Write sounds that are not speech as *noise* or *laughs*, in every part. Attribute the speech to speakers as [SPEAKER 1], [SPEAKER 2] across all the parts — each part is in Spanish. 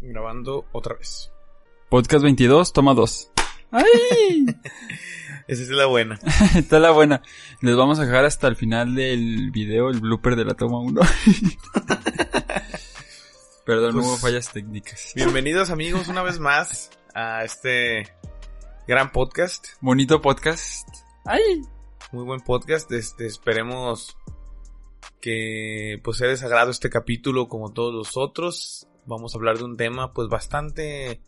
[SPEAKER 1] Grabando otra vez.
[SPEAKER 2] Podcast 22, toma 2. ¡Ay! *laughs*
[SPEAKER 1] Esa es la buena. *laughs*
[SPEAKER 2] Está la buena. Les vamos a dejar hasta el final del video el blooper de la toma 1. *laughs* Perdón, no
[SPEAKER 1] Pues-
[SPEAKER 2] hubo fallas técnicas.
[SPEAKER 1] Bienvenidos amigos una vez más a este gran podcast.
[SPEAKER 2] Bonito podcast. ¡Ay!
[SPEAKER 1] Muy buen podcast. Este, esperemos que pues sea de sagrado este capítulo como todos los otros. Vamos a hablar de un tema pues bastante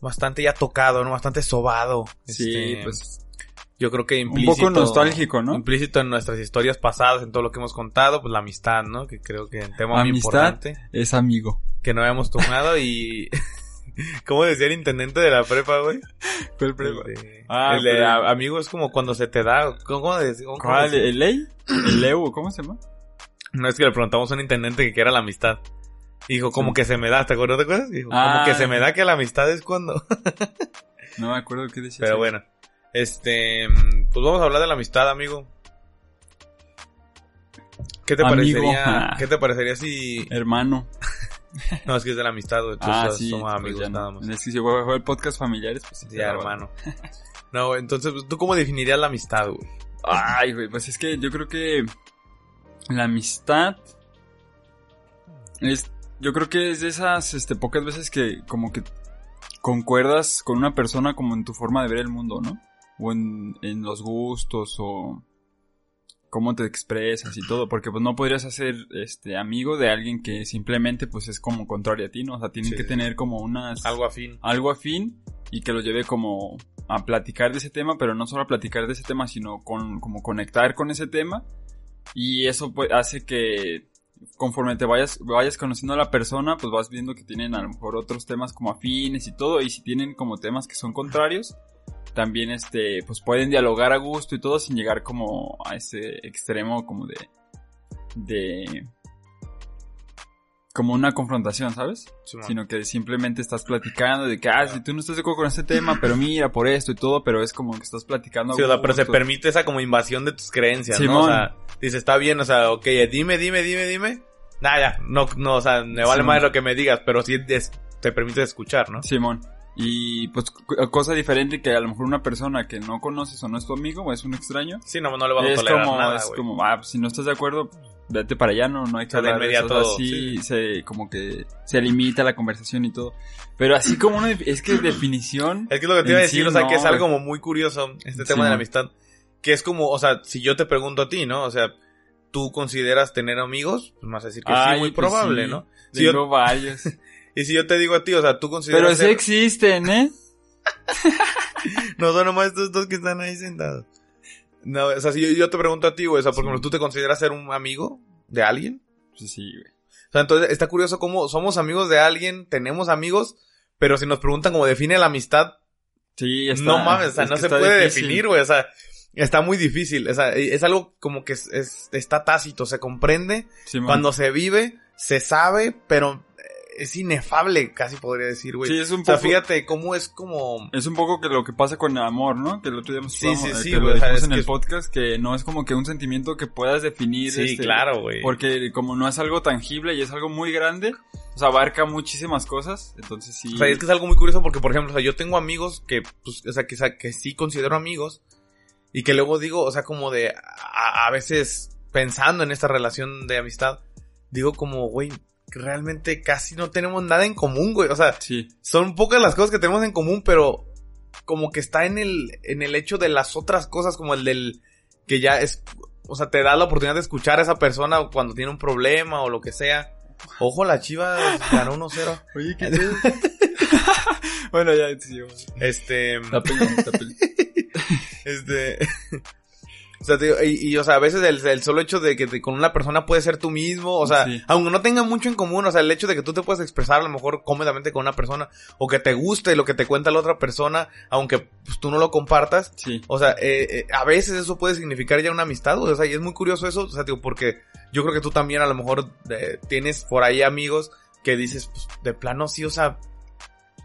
[SPEAKER 1] bastante ya tocado, ¿no? Bastante sobado.
[SPEAKER 2] Sí,
[SPEAKER 1] Este,
[SPEAKER 2] pues
[SPEAKER 1] yo creo que
[SPEAKER 2] un
[SPEAKER 1] implícito
[SPEAKER 2] poco nostálgico, ¿no?
[SPEAKER 1] Implícito en nuestras historias pasadas, en todo lo que hemos contado, pues la amistad, ¿no? Que creo que es un tema muy
[SPEAKER 2] Amistad
[SPEAKER 1] importante
[SPEAKER 2] es amigo.
[SPEAKER 1] que no habíamos tomado y *laughs* ¿Cómo decía el intendente de la prepa, güey?
[SPEAKER 2] ¿Cuál
[SPEAKER 1] El de,
[SPEAKER 2] Ah,
[SPEAKER 1] el de
[SPEAKER 2] pero-
[SPEAKER 1] a- amigo es como cuando se te da. ¿Cómo, decía? ¿Cómo
[SPEAKER 2] ¿Cuál? ¿El ley? ¿El Leo? ¿Cómo se llama?
[SPEAKER 1] No es que le preguntamos a un intendente que qué era la amistad. Dijo, como que se me da, ¿te acuerdas? ¿Te acuerdas? Dijo,
[SPEAKER 2] Ah.
[SPEAKER 1] como que se me da que la amistad es cuando. *laughs*
[SPEAKER 2] No me acuerdo qué decía.
[SPEAKER 1] Pero bueno. Este, pues vamos a hablar de la amistad, amigo. ¿Qué te
[SPEAKER 2] Amigo.
[SPEAKER 1] parecería? *laughs* ¿Qué te parecería si
[SPEAKER 2] Hermano. *laughs*
[SPEAKER 1] no es que es de la amistad, güey, tú
[SPEAKER 2] Ah, sí.
[SPEAKER 1] somos
[SPEAKER 2] pues
[SPEAKER 1] amigos nada más.
[SPEAKER 2] Es que si voy a jugar podcast familiares, pues sí.
[SPEAKER 1] Ya, hermano. No, entonces, pues, ¿tú cómo definirías la amistad, güey?
[SPEAKER 2] Ay, güey, pues es que yo creo que la amistad es, yo creo que es de esas, este, pocas veces que como que concuerdas con una persona como en tu forma de ver el mundo, ¿no? O en, en los gustos o cómo te expresas y todo, porque pues no podrías hacer, este, amigo de alguien que simplemente pues es como contrario a ti, ¿no? O sea, tienen
[SPEAKER 1] Sí,
[SPEAKER 2] que tener como unas
[SPEAKER 1] Algo afín.
[SPEAKER 2] algo afín y que lo lleve como a platicar de ese tema, pero no solo a platicar de ese tema, sino con como conectar con ese tema y eso pues hace que conforme te vayas vayas conociendo a la persona, pues vas viendo que tienen a lo mejor otros temas como afines y todo y si tienen como temas que son contrarios, también este pues pueden dialogar a gusto y todo sin llegar como a ese extremo como de de como una confrontación, ¿sabes? Sino que simplemente estás platicando de que, ah, si tú no estás de acuerdo con este tema, pero mira, por esto y todo, pero es como que estás platicando.
[SPEAKER 1] Sí, o sea, pero se permite esa como invasión de tus creencias, ¿no?
[SPEAKER 2] Simón.
[SPEAKER 1] O sea, dice, está bien, o sea, ok, dime, dime, dime, dime. Nah, ya, no, no, o sea, me vale
[SPEAKER 2] Simón.
[SPEAKER 1] más lo que me digas, pero sí es- te permite escuchar, ¿no?
[SPEAKER 2] Simón. Y pues cosa diferente que a lo mejor una persona que no conoces o no es tu amigo o es un extraño,
[SPEAKER 1] Sí, no, no le vas a tolerar
[SPEAKER 2] como,
[SPEAKER 1] nada,
[SPEAKER 2] es como, ah, pues, si no estás de acuerdo, vete para allá, no, no hay que hablar de eso. Así
[SPEAKER 1] sí.
[SPEAKER 2] se, como que se limita la conversación y todo. Pero así como una, es que definición,
[SPEAKER 1] Es que es lo que te iba a decir,
[SPEAKER 2] sí,
[SPEAKER 1] o sea,
[SPEAKER 2] no,
[SPEAKER 1] que es algo como muy curioso, este tema de la amistad. Que es como, o sea, si yo te pregunto a ti, ¿no? O sea, ¿tú consideras tener amigos? Pues me vas a decir que
[SPEAKER 2] Ay,
[SPEAKER 1] sí, muy
[SPEAKER 2] pues
[SPEAKER 1] probable. ¿no? Si yo-
[SPEAKER 2] varios. *laughs*
[SPEAKER 1] y si yo te digo a ti, o sea, ¿tú consideras
[SPEAKER 2] pero sí
[SPEAKER 1] ser-
[SPEAKER 2] existen, ¿eh? *laughs*
[SPEAKER 1] No son nomás estos dos que están ahí sentados. No, o sea, si yo, yo te pregunto a ti, güey, o sea, por
[SPEAKER 2] Sí.
[SPEAKER 1] ejemplo, ¿tú te consideras ser un amigo de alguien?
[SPEAKER 2] Pues sí, güey.
[SPEAKER 1] O sea, entonces está curioso cómo somos amigos de alguien, tenemos amigos, pero si nos preguntan cómo define la amistad,
[SPEAKER 2] Sí, está,
[SPEAKER 1] no mames, o sea, no se puede
[SPEAKER 2] difícil.
[SPEAKER 1] definir, güey, o sea, está muy difícil, o sea, es algo como que es, es- está tácito, se comprende,
[SPEAKER 2] Simón.
[SPEAKER 1] cuando se vive, se sabe, pero es inefable, casi podría decir, güey.
[SPEAKER 2] Sí, es un
[SPEAKER 1] o sea,
[SPEAKER 2] poco-
[SPEAKER 1] fíjate cómo es como...
[SPEAKER 2] Es un poco que lo que pasa con el amor, ¿no? Que el otro día nos
[SPEAKER 1] Sí, sí, sí,
[SPEAKER 2] que lo dijimos en
[SPEAKER 1] que
[SPEAKER 2] el podcast, que no es como que un sentimiento que puedas definir.
[SPEAKER 1] Sí,
[SPEAKER 2] este,
[SPEAKER 1] claro, güey.
[SPEAKER 2] Porque como no es algo tangible y es algo muy grande, o sea, abarca muchísimas cosas, entonces sí.
[SPEAKER 1] O sea, es que es algo muy curioso porque, por ejemplo, o sea, yo tengo amigos que, pues, o sea, que, o sea, que sí considero amigos y que luego digo, o sea, como de, a, a veces pensando en esta relación de amistad, digo como, güey, que realmente casi no tenemos nada en común, güey. O sea,
[SPEAKER 2] Sí,
[SPEAKER 1] son pocas las cosas que tenemos en común, pero como que está en el, en el hecho de las otras cosas, como el del, que ya es, o sea, te da la oportunidad de escuchar a esa persona cuando tiene un problema o lo que sea. Ojo, la chiva ganó 1-0. *laughs*
[SPEAKER 2] Oye, ¿qué *laughs* Bueno, ya, sí.
[SPEAKER 1] Este,
[SPEAKER 2] tapen. *laughs*
[SPEAKER 1] Este. O sea, digo, y, y, o sea, a veces el, el solo hecho de que te- con una persona puedes ser tú mismo, o sea,
[SPEAKER 2] Sí.
[SPEAKER 1] aunque no tengan mucho en común, o sea, el hecho de que tú te puedas expresar a lo mejor cómodamente con una persona, o que te guste lo que te cuenta la otra persona, aunque pues, tú no lo compartas,
[SPEAKER 2] Sí,
[SPEAKER 1] o sea, eh, eh, a veces eso puede significar ya una amistad, o sea, y es muy curioso eso, o sea, digo, porque yo creo que tú también a lo mejor eh, tienes por ahí amigos que dices, pues, de plano sí, o sea,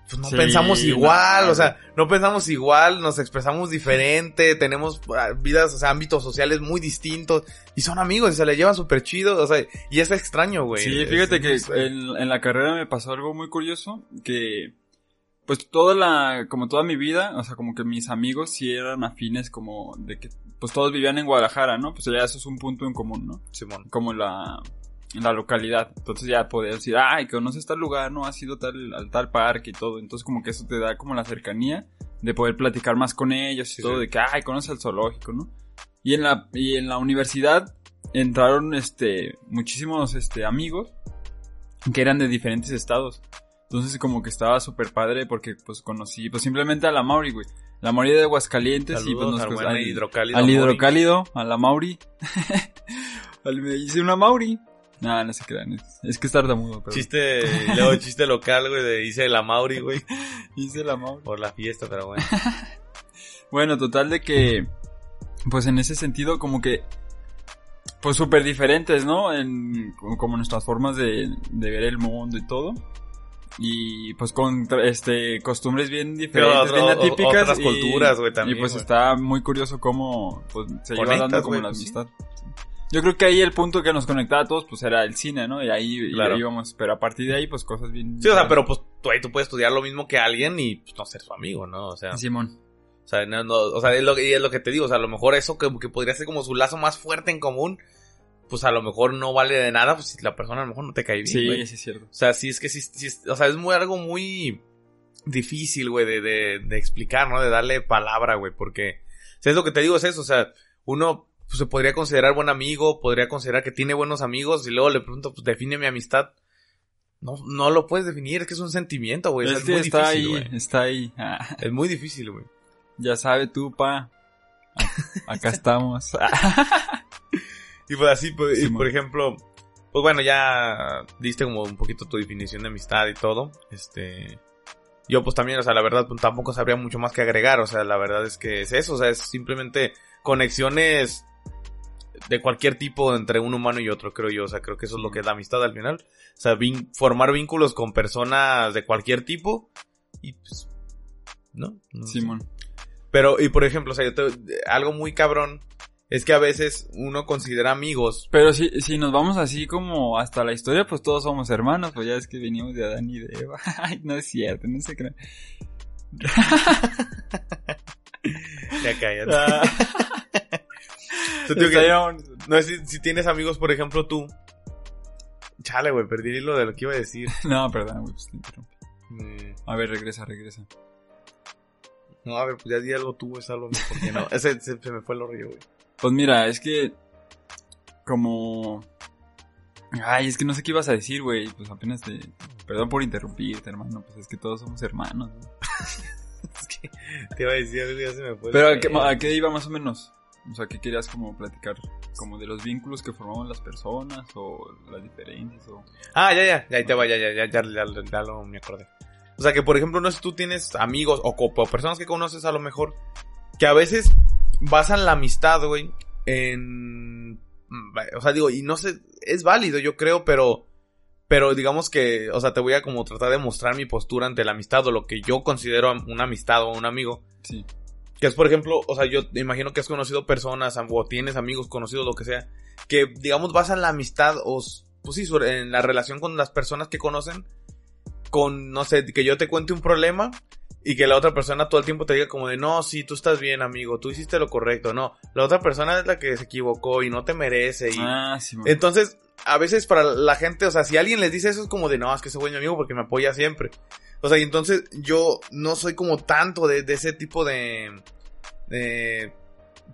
[SPEAKER 1] pues no
[SPEAKER 2] Sí,
[SPEAKER 1] pensamos igual,
[SPEAKER 2] no,
[SPEAKER 1] o sea, no pensamos igual, nos expresamos diferente, tenemos ah, vidas, o sea, ámbitos sociales muy distintos, y son amigos y se le llevan súper chido, o sea, y es extraño, güey.
[SPEAKER 2] Sí, fíjate
[SPEAKER 1] es
[SPEAKER 2] que en, en la carrera me pasó algo muy curioso, que pues toda la, como toda mi vida, o sea, como que mis amigos sí eran afines como de que, pues todos vivían en Guadalajara, ¿no? Pues ya eso es un punto en común, ¿no?
[SPEAKER 1] Simón.
[SPEAKER 2] Como la, en la localidad. Entonces ya podías decir, ay, conoces tal lugar, ¿no? Has ido tal, al tal parque y todo. Entonces como que eso te da como la cercanía de poder platicar más con ellos y
[SPEAKER 1] Sí,
[SPEAKER 2] todo,
[SPEAKER 1] sí.
[SPEAKER 2] de que, ay, conoces el zoológico, ¿no? Y en la, y en la universidad entraron, este, muchísimos, este, amigos que eran de diferentes estados. Entonces como que estaba súper padre porque pues conocí, pues simplemente a la Mauri, güey. La Mauri de Aguascalientes y pues
[SPEAKER 1] Saludos
[SPEAKER 2] nos
[SPEAKER 1] al
[SPEAKER 2] pues, al-
[SPEAKER 1] hidrocálido.
[SPEAKER 2] al hidrocálido, a la Mauri. *laughs* Me hice una Mauri. No, no se crean. Es, es que es tartamudo, pero.
[SPEAKER 1] Chiste, y luego chiste local, güey, de hice la Mauri, güey, *laughs*
[SPEAKER 2] Hice la Mauri.
[SPEAKER 1] por la fiesta, pero bueno. *laughs*
[SPEAKER 2] Bueno, total de que. Pues en ese sentido, como que. Pues súper diferentes, ¿no? En, como nuestras formas de, de ver el mundo y todo. Y pues con este costumbres bien diferentes,
[SPEAKER 1] otro-
[SPEAKER 2] bien atípicas.
[SPEAKER 1] otras
[SPEAKER 2] y-
[SPEAKER 1] culturas, güey, también,
[SPEAKER 2] Y pues está muy curioso cómo pues, se lleva dando como
[SPEAKER 1] güey,
[SPEAKER 2] la
[SPEAKER 1] pues,
[SPEAKER 2] amistad. Yo creo que ahí el punto que nos conectaba a todos pues era el cine, ¿no? Y ahí, y
[SPEAKER 1] Claro.
[SPEAKER 2] ahí íbamos, pero a partir de ahí pues cosas bien...
[SPEAKER 1] Sí, o sea, pero pues tú ahí tú puedes estudiar lo mismo que alguien y pues, no ser su amigo, ¿no? O sea,
[SPEAKER 2] Simón.
[SPEAKER 1] o sea, no, no, o sea, es lo, es lo que te digo, o sea, a lo mejor eso que, que podría ser como su lazo más fuerte en común, pues a lo mejor no vale de nada, pues si la persona a lo mejor no te cae bien,
[SPEAKER 2] Sí,
[SPEAKER 1] güey.
[SPEAKER 2] sí es cierto.
[SPEAKER 1] O sea, sí es que sí, o sea, es muy algo muy difícil, güey, de, de, de explicar, ¿no? De darle palabra, güey, porque, o sea, es lo que te digo, es eso, o sea, uno pues, se podría considerar buen amigo, podría considerar que tiene buenos amigos, y luego le pregunto, pues define mi amistad. No, no lo puedes definir, es que es un sentimiento, güey.
[SPEAKER 2] es
[SPEAKER 1] es
[SPEAKER 2] que
[SPEAKER 1] muy
[SPEAKER 2] está
[SPEAKER 1] difícil,
[SPEAKER 2] ahí,
[SPEAKER 1] güey.
[SPEAKER 2] está ahí. Ah,
[SPEAKER 1] Es muy difícil, güey.
[SPEAKER 2] ya sabe tú, pa. *laughs* Acá estamos.
[SPEAKER 1] Y pues así, pues, y por ejemplo, pues bueno, ya diste como un poquito tu definición de amistad y todo. Este, yo pues también, o sea, la verdad pues, tampoco sabría mucho más que agregar, o sea, la verdad es que es eso, o sea, es simplemente conexiones de cualquier tipo entre un humano y otro, creo yo, o sea, creo que eso es lo que es la amistad al final. O sea, vin- formar vínculos con personas de cualquier tipo y pues, ¿no?
[SPEAKER 2] Simón.
[SPEAKER 1] Pero, y por ejemplo, o sea, yo te- algo muy cabrón es que a veces uno considera amigos
[SPEAKER 2] Pero si, si nos vamos así como hasta la historia, pues todos somos hermanos, pues ya es que venimos de Adán y de Eva. *laughs* Ay, no es cierto, no se crean. *laughs*
[SPEAKER 1] Ya cállate. *laughs* Que- no sé si, si tienes amigos, por ejemplo, tú. Chale, güey, perdí hilo de lo que iba a decir. *laughs*
[SPEAKER 2] No, perdón, güey, pues te interrumpí.
[SPEAKER 1] Mm,
[SPEAKER 2] A ver, regresa, regresa.
[SPEAKER 1] No, a ver, pues ya di algo tú, es algo mío, ¿por qué no? Ese se, se me fue el rollo, güey.
[SPEAKER 2] Pues mira, es que como... Ay, es que no sé qué ibas a decir, güey. Pues apenas te... Perdón por interrumpirte, hermano. Pues es que todos somos hermanos. ¿no? *laughs*
[SPEAKER 1] Es que te iba a decir ya se me fue.
[SPEAKER 2] Pero ¿a qué,
[SPEAKER 1] rollo.
[SPEAKER 2] a qué iba más o menos? O sea, ¿qué querías como platicar? ¿Como de los vínculos que formamos las personas? ¿O las diferencias? O...
[SPEAKER 1] Ah, ya, ya, ya, ahí te va, ya, ya, ya, ya, ya, ya, ya lo me acordé. O sea, que por ejemplo, no sé, tú tienes amigos o, o personas que conoces a lo mejor, que a veces basan la amistad, güey, en... mm, O sea, digo, y no sé, es válido, yo creo, pero... Pero digamos que, o sea, te voy a como tratar de mostrar mi postura ante la amistad o lo que yo considero una amistad o un amigo.
[SPEAKER 2] Sí.
[SPEAKER 1] Que es, por ejemplo, o sea, yo imagino que has conocido personas o tienes amigos conocidos, lo que sea, que, digamos, basan la amistad o, pues sí, en la relación con las personas que conocen, con, no sé, que yo te cuente un problema y que la otra persona todo el tiempo te diga como de, no, sí, tú estás bien, amigo, tú hiciste lo correcto, no, la otra persona es la que se equivocó y no te merece y...
[SPEAKER 2] Ah, sí.
[SPEAKER 1] Entonces, a veces para la gente, o sea, si alguien les dice eso es como de, no, es que ese mi amigo porque me apoya siempre. O sea, y entonces yo no soy como tanto de, de ese tipo de, de,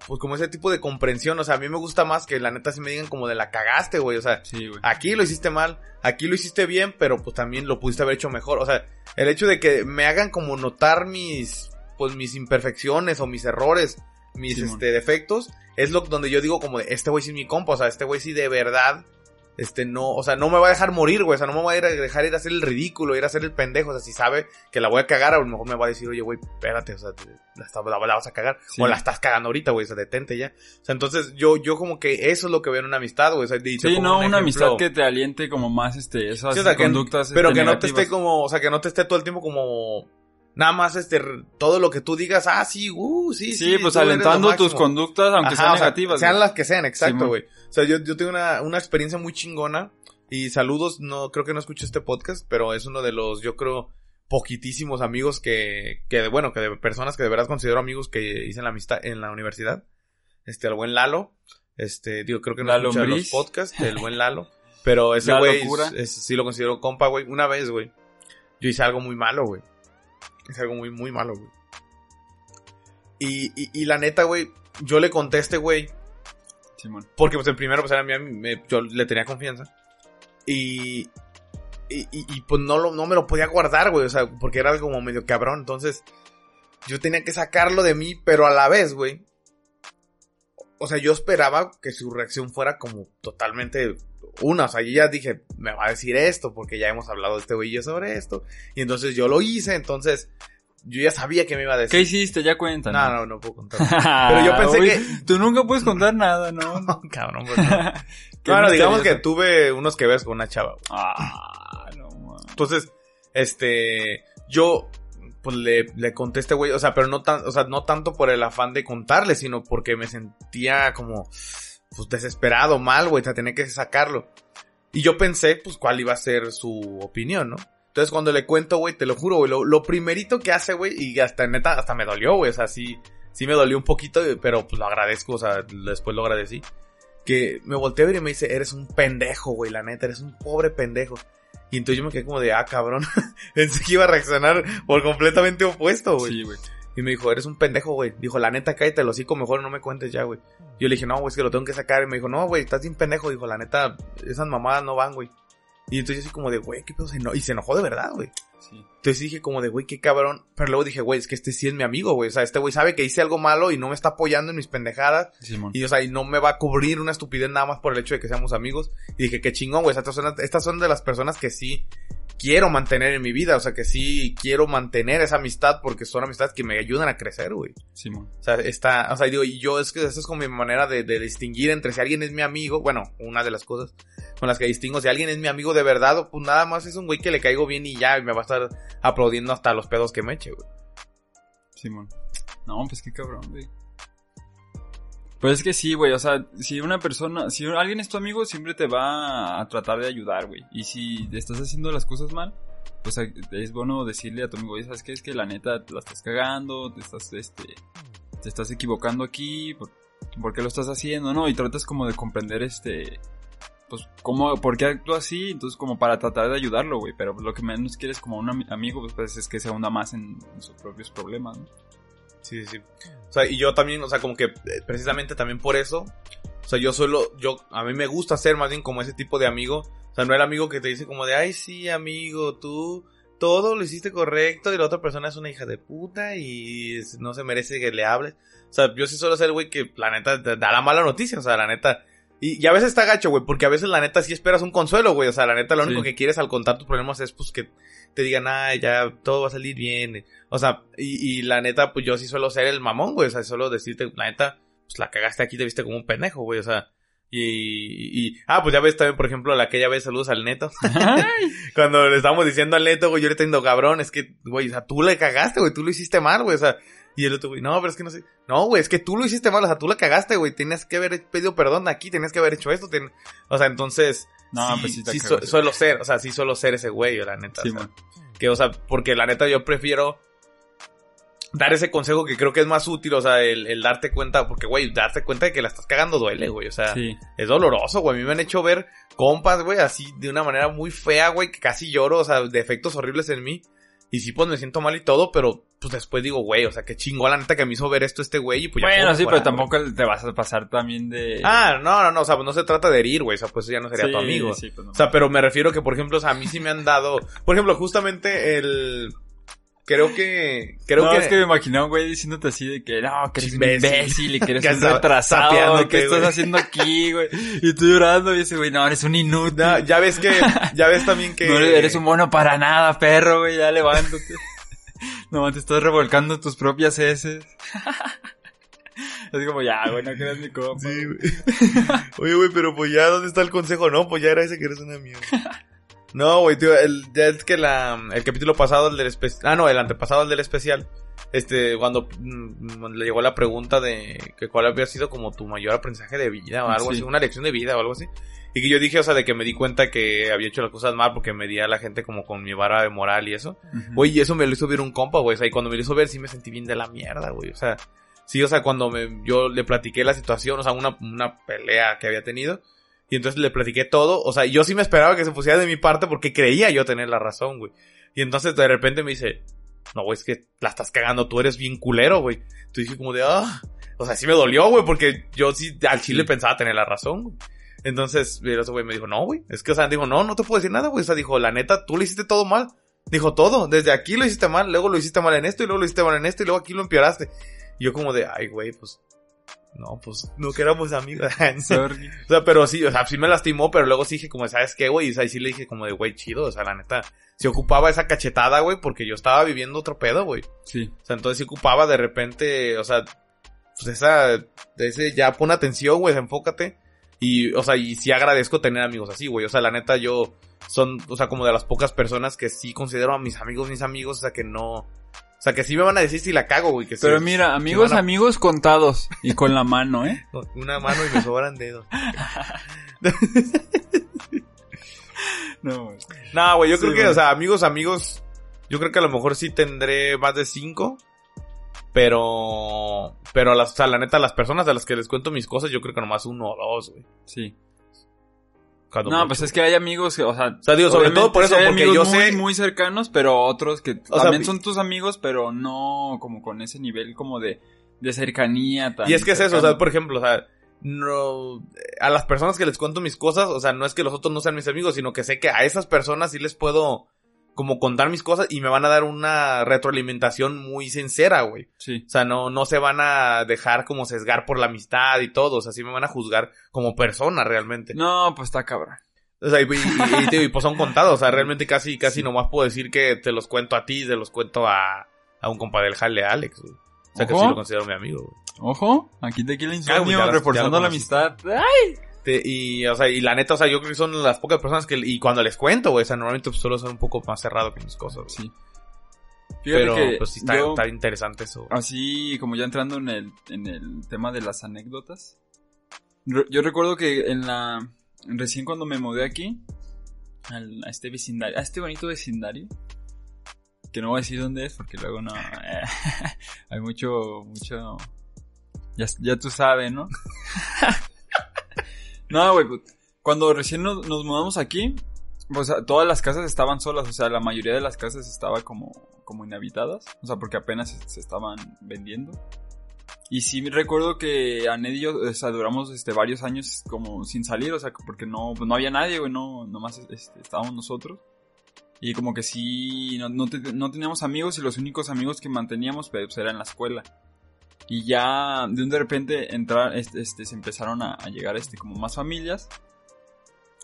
[SPEAKER 1] pues como ese tipo de comprensión. O sea, a mí me gusta más que la neta sí me digan como de la cagaste, güey. O sea,
[SPEAKER 2] Sí, güey.
[SPEAKER 1] aquí lo hiciste mal, aquí lo hiciste bien, pero pues también lo pudiste haber hecho mejor. O sea, el hecho de que me hagan como notar mis, pues mis imperfecciones o mis errores, mis este defectos, es lo donde yo digo como de, este güey sí es mi compa, o sea, este güey sí de verdad este, no, o sea, no me va a dejar morir, güey, o sea, no me va a ir a dejar ir a hacer el ridículo, ir a hacer el pendejo, o sea, si sabe que la voy a cagar, a lo mejor me va a decir, oye, güey, espérate, o sea, la, la, la, vas a cagar,
[SPEAKER 2] Sí.
[SPEAKER 1] o la estás cagando ahorita, güey, o sea, detente ya. O sea, entonces, yo, yo como que eso es lo que veo en una amistad, güey, o sea,
[SPEAKER 2] Sí, no,
[SPEAKER 1] un
[SPEAKER 2] una
[SPEAKER 1] ejemplo.
[SPEAKER 2] amistad que te aliente como más, este, esas
[SPEAKER 1] Sí, o sea, que-
[SPEAKER 2] conductas.
[SPEAKER 1] Pero
[SPEAKER 2] este,
[SPEAKER 1] que no te esté como, o sea, que no te esté todo el tiempo como, nada más, este, todo lo que tú digas, ah, sí, uh, sí, sí.
[SPEAKER 2] Sí, pues alentando tus conductas, aunque
[SPEAKER 1] Ajá,
[SPEAKER 2] sean
[SPEAKER 1] o sea,
[SPEAKER 2] negativas.
[SPEAKER 1] sean las que sean, exacto, güey. O sea, yo, yo tengo una, una experiencia muy chingona. Y saludos, no, creo que no escucho este podcast, pero es uno de los, yo creo, poquitísimos amigos que, que, bueno, que de personas que de verdad considero amigos que hice en la amistad, en la universidad. Este, el buen Lalo. Este, digo, creo que no
[SPEAKER 2] La
[SPEAKER 1] escucha los
[SPEAKER 2] lombriz.
[SPEAKER 1] podcasts, el buen Lalo. Pero *laughs* ese güey, sí lo considero compa, güey. Una vez, güey, yo hice algo muy malo, güey. Hice algo muy, muy malo, güey. Y, y, y la neta, güey, yo le este güey, Porque pues el primero pues era yo le tenía confianza. Y, y, pues no, lo, no me lo podía guardar, güey, o sea, porque era algo como medio cabrón. Entonces, yo tenía que sacarlo de mí, pero a la vez, güey. O sea, yo esperaba que su reacción fuera como totalmente una. O sea, yo ya dije, me va a decir esto, porque ya hemos hablado este güey yo sobre esto. Y entonces yo lo hice, entonces yo ya sabía que me iba a
[SPEAKER 2] ¿Qué
[SPEAKER 1] decir.
[SPEAKER 2] hiciste? Ya cuentan.
[SPEAKER 1] No, no, no puedo contar. *laughs* Pero yo pensé que-
[SPEAKER 2] Tú nunca puedes contar nada, ¿no? *laughs*
[SPEAKER 1] Cabrón, pues, no. *laughs*
[SPEAKER 2] Qué
[SPEAKER 1] Bueno, digamos que tuve unos que ves con una chava, güey.
[SPEAKER 2] Ah, no, man.
[SPEAKER 1] Entonces, este, yo, pues le, le conté a este güey, o sea, pero no tan, o sea, no tanto por el afán de contarle, sino porque me sentía como, pues desesperado, mal, güey, o sea, tenía que sacarlo. Y yo pensé, pues, cuál iba a ser su opinión, ¿no? Entonces, cuando le cuento, güey, te lo juro, güey, lo, lo primerito que hace, güey, y hasta, neta, hasta me dolió, güey, o sea, sí, sí me dolió un poquito, pero pues lo agradezco, o sea, después lo agradecí. Que me volteé a ver y me dice, eres un pendejo, güey, la neta, eres un pobre pendejo. Y entonces yo me quedé como de, ah, cabrón. *laughs* Pensé que iba a reaccionar por completamente opuesto, güey.
[SPEAKER 2] Sí, güey.
[SPEAKER 1] Y me dijo, eres un pendejo, güey. Dijo, la neta, cállate el hocico, mejor no me cuentes ya, güey. Yo le dije, no, güey, es que lo tengo que sacar. Y me dijo, no, güey, estás bien pendejo. Dijo, la neta, esas mamadas no van, güey. Y entonces yo así como de, güey, qué pedo. se eno-?" Y se enojó de verdad, güey. Entonces dije como de, güey, qué cabrón. Pero luego dije, güey, es que este sí es mi amigo, güey. O sea, este güey sabe que hice algo malo y no me está apoyando en mis pendejadas.
[SPEAKER 2] Simón.
[SPEAKER 1] Y, o sea, y no me va a cubrir una estupidez nada más por el hecho de que seamos amigos. Y dije, qué chingón, güey. Estas son, estas son de las personas que sí quiero mantener en mi vida. O sea, que sí quiero mantener esa amistad porque son amistades que me ayudan a crecer, güey.
[SPEAKER 2] Simón.
[SPEAKER 1] O sea, está, o sea, digo, y yo es que esa es como mi manera de, de distinguir entre si alguien es mi amigo, bueno, una de las cosas con las que distingo, si alguien es mi amigo de verdad, o pues nada más es un güey que le caigo bien y ya, y me va a estar aplaudiendo hasta los pedos que me eche, güey.
[SPEAKER 2] Simón. No, pues qué cabrón, güey. Pues es que sí, güey, o sea, si una persona, si alguien es tu amigo, siempre te va a tratar de ayudar, güey. Y si estás haciendo las cosas mal, pues es bueno decirle a tu amigo, ¿sabes qué? Es que la neta te la estás cagando, te estás, este, te estás equivocando aquí, ¿por, por qué lo estás haciendo, no? Y tratas como de comprender, este, pues, cómo, por qué actúa así, entonces como para tratar de ayudarlo, güey. Pero lo que menos quieres como un ami- amigo, pues, pues, es que se hunda más en, sus propios problemas, ¿no?
[SPEAKER 1] Sí, sí, sí. O sea, y yo también, o sea, como que eh, precisamente también por eso, o sea, yo solo, yo, a mí me gusta ser más bien como ese tipo de amigo. O sea, no el amigo que te dice como de, ay, sí, amigo, tú todo lo hiciste correcto y la otra persona es una hija de puta y no se merece que le hables. O sea, yo sí suelo ser güey que la neta da la mala noticia, o sea, la neta. Y, y a veces está gacho, güey, porque a veces la neta sí esperas un consuelo, güey. O sea, la neta lo único que quieres al contar tus problemas es pues que te digan, ay, ya todo va a salir bien. O sea, y, y la neta, pues yo sí suelo ser el mamón, güey. O sea, suelo decirte, la neta, pues la cagaste aquí, te viste como un pendejo, güey. O sea, y, y, ah, pues ya ves también, por ejemplo, la aquella vez saludos al neto. *laughs* Cuando le estábamos diciendo al neto, güey, yo le tengo cabrón, es que, güey, o sea, tú le cagaste, güey, tú lo hiciste mal, güey, o sea, y el otro, güey, no, pero es que no sé, no, güey, es que tú lo hiciste mal, o sea, tú la cagaste, güey, tenías que haber pedido perdón aquí, tenías que haber hecho esto, ten- o sea, entonces,
[SPEAKER 2] No,
[SPEAKER 1] sí,
[SPEAKER 2] pues sí
[SPEAKER 1] sí su- suelo ser, o sea, sí suelo ser ese güey, la neta.
[SPEAKER 2] Sí,
[SPEAKER 1] o sea,
[SPEAKER 2] man.
[SPEAKER 1] que, o sea, porque la neta yo prefiero dar ese consejo que creo que es más útil, o sea, el, el darte cuenta, porque, güey, darte cuenta de que la estás cagando duele, güey, o sea,
[SPEAKER 2] Sí.
[SPEAKER 1] es doloroso, güey. A mí me han hecho ver compas, güey, así de una manera muy fea, güey, que casi lloro, o sea, de efectos horribles en mí. Y sí, pues me siento mal y todo, pero pues después digo, güey, o sea, qué chingón la neta que me hizo ver esto este güey y pues ya
[SPEAKER 2] bueno, sí, pero
[SPEAKER 1] güey.
[SPEAKER 2] tampoco te vas a pasar también de...
[SPEAKER 1] Ah, no, no, no, o sea, pues no se trata de herir, güey, o sea, pues eso ya no sería
[SPEAKER 2] Sí,
[SPEAKER 1] tu amigo.
[SPEAKER 2] sí, pues no.
[SPEAKER 1] O sea, pero me refiero que, por ejemplo, o sea, a mí sí me han dado, por ejemplo, justamente el, creo que, creo
[SPEAKER 2] no,
[SPEAKER 1] que...
[SPEAKER 2] es que me imaginaba un güey diciéndote así de que no, que eres un
[SPEAKER 1] Imbécil.
[SPEAKER 2] y que eres *laughs*
[SPEAKER 1] Que
[SPEAKER 2] un retrasado, ¿qué estás haciendo aquí, güey? Y tú llorando y ese güey, no, eres un inútil.
[SPEAKER 1] No, ya ves que, *laughs* ya ves también que...
[SPEAKER 2] No eres, eres un mono para nada, perro, güey, ya levántate. *laughs* no, te estás revolcando tus propias heces. es como, ya, güey, no creas mi compa.
[SPEAKER 1] Sí, güey. Oye, güey, pero pues ya, ¿dónde está el consejo? No, pues ya era ese que eres una mierda. No, güey, tío, el, ya es que la, el capítulo pasado, el del especial, ah, no, el antepasado, el del especial, este, cuando mm, le llegó la pregunta de que cuál había sido como tu mayor aprendizaje de vida o algo
[SPEAKER 2] Sí.
[SPEAKER 1] así, una lección de vida o algo así. Y que yo dije, o sea, de que me di cuenta que había hecho las cosas mal porque me di a la gente como con mi vara de moral y eso. Güey, y eso me lo hizo ver un compa, güey. O sea, y cuando me lo hizo ver sí me sentí bien de la mierda, güey. O sea, sí, o sea, cuando me, yo le platiqué la situación, o sea, una, una pelea que había tenido. Y entonces le platiqué todo. O sea, yo sí me esperaba que se pusiera de mi parte porque creía yo tener la razón, güey. Y entonces de repente me dice, no, güey, es que la estás cagando, tú eres bien culero, güey. Entonces dije como de, ah. O sea, sí me dolió, güey, porque yo sí al chile
[SPEAKER 2] Sí.
[SPEAKER 1] pensaba tener la razón, güey. Entonces, ese güey me dijo, no, güey. Es que, o sea, dijo, no, no te puedo decir nada, güey. O sea, dijo, la neta, tú le hiciste todo mal. Dijo, todo. Desde aquí lo hiciste mal, luego lo hiciste mal en esto, y luego lo hiciste mal en esto, y luego aquí lo empeoraste. Y yo como de, ay, güey, pues, no, pues, no que éramos amigos. *laughs*
[SPEAKER 2] Sorry.
[SPEAKER 1] o sea, pero sí, o sea, sí me lastimó, pero luego sí dije como, ¿sabes qué, güey? O sea, y sí le dije como de, güey, chido. O sea, la neta, se ocupaba esa cachetada, güey, porque yo estaba viviendo otro pedo, güey.
[SPEAKER 2] Sí.
[SPEAKER 1] O sea, entonces sí ocupaba de repente, o sea, pues esa, ese, ya pon atención, güey, enfócate. Y, o sea, y sí agradezco tener amigos así, güey. O sea, la neta, yo son, o sea, como de las pocas personas que sí considero a mis amigos, mis amigos, o sea, que no, sea, que sí me van a decir si la cago, güey. Que sí-
[SPEAKER 2] Pero mira, amigos,
[SPEAKER 1] a-
[SPEAKER 2] amigos contados. Y con la mano, ¿eh? *laughs*
[SPEAKER 1] Una mano y me sobran dedos. *laughs*
[SPEAKER 2] No, güey.
[SPEAKER 1] No, güey, yo
[SPEAKER 2] Sí,
[SPEAKER 1] creo que,
[SPEAKER 2] güey.
[SPEAKER 1] o sea, amigos, amigos, yo creo que a lo mejor sí tendré más de cinco. Pero, pero las, o sea, la neta, las personas a las que les cuento mis cosas, yo creo que nomás uno o dos, güey.
[SPEAKER 2] Sí. No,
[SPEAKER 1] mucho.
[SPEAKER 2] pues es que hay amigos que, o sea...
[SPEAKER 1] O sea, digo, sobre todo por eso,
[SPEAKER 2] hay
[SPEAKER 1] porque
[SPEAKER 2] amigos
[SPEAKER 1] yo
[SPEAKER 2] muy,
[SPEAKER 1] sé-
[SPEAKER 2] muy cercanos, pero otros que
[SPEAKER 1] O
[SPEAKER 2] también son tus amigos, pero no como con ese nivel como de, de cercanía tan
[SPEAKER 1] Y es que es eso, o sea, por ejemplo, o sea, no, a las personas que les cuento mis cosas, o sea, no es que los otros no sean mis amigos, sino que sé que a esas personas sí les puedo como contar mis cosas y me van a dar una retroalimentación muy sincera, güey.
[SPEAKER 2] Sí.
[SPEAKER 1] O sea, no, no se van a dejar como sesgar por la amistad y todo, o sea, sí me van a juzgar como persona realmente.
[SPEAKER 2] No, pues está cabrón.
[SPEAKER 1] O sea, y, pues son contados, o sea, *laughs* realmente casi, casi nomás puedo decir que te los cuento a ti, te los cuento a, a un compa del jale, Alex, güey. O sea, que
[SPEAKER 2] Ojo.
[SPEAKER 1] sí lo considero mi amigo, güey.
[SPEAKER 2] Ojo, aquí te
[SPEAKER 1] Ah, güey,
[SPEAKER 2] insomnio,
[SPEAKER 1] ya
[SPEAKER 2] reforzando
[SPEAKER 1] ya
[SPEAKER 2] la amistad. ¡Ay!
[SPEAKER 1] Te- y, o sea, y la neta, o sea, yo creo que son las pocas personas que, y cuando les cuento, güey, o sea, normalmente pues, suelo ser un poco más cerrado que mis cosas, güey.
[SPEAKER 2] Sí. Fíjate
[SPEAKER 1] Pero,
[SPEAKER 2] que
[SPEAKER 1] pues sí está,
[SPEAKER 2] yo,
[SPEAKER 1] está interesante eso.
[SPEAKER 2] así como ya entrando en el, en el tema de las anécdotas, re- yo recuerdo que en la, recién cuando me mudé aquí, al- a este vecindario, a este bonito vecindario, que no voy a decir dónde es porque luego no, eh, *laughs* hay mucho, mucho, ya, ya tú sabes, ¿no? *laughs* no, güey, pues, cuando recién nos, mudamos aquí, pues todas las casas estaban solas, o sea, la mayoría de las casas estaba como, como inhabitadas, o sea, porque apenas se, estaban vendiendo. Y sí recuerdo que a Ned y yo, duramos este, varios años como sin salir, o sea, porque no, pues, no había nadie, güey, no, nomás este, estábamos nosotros. Y como que sí, no, no, no teníamos amigos y los únicos amigos que manteníamos pues, eran la escuela. Y ya de un de repente entrar, este, este, se empezaron a, llegar este, como más familias.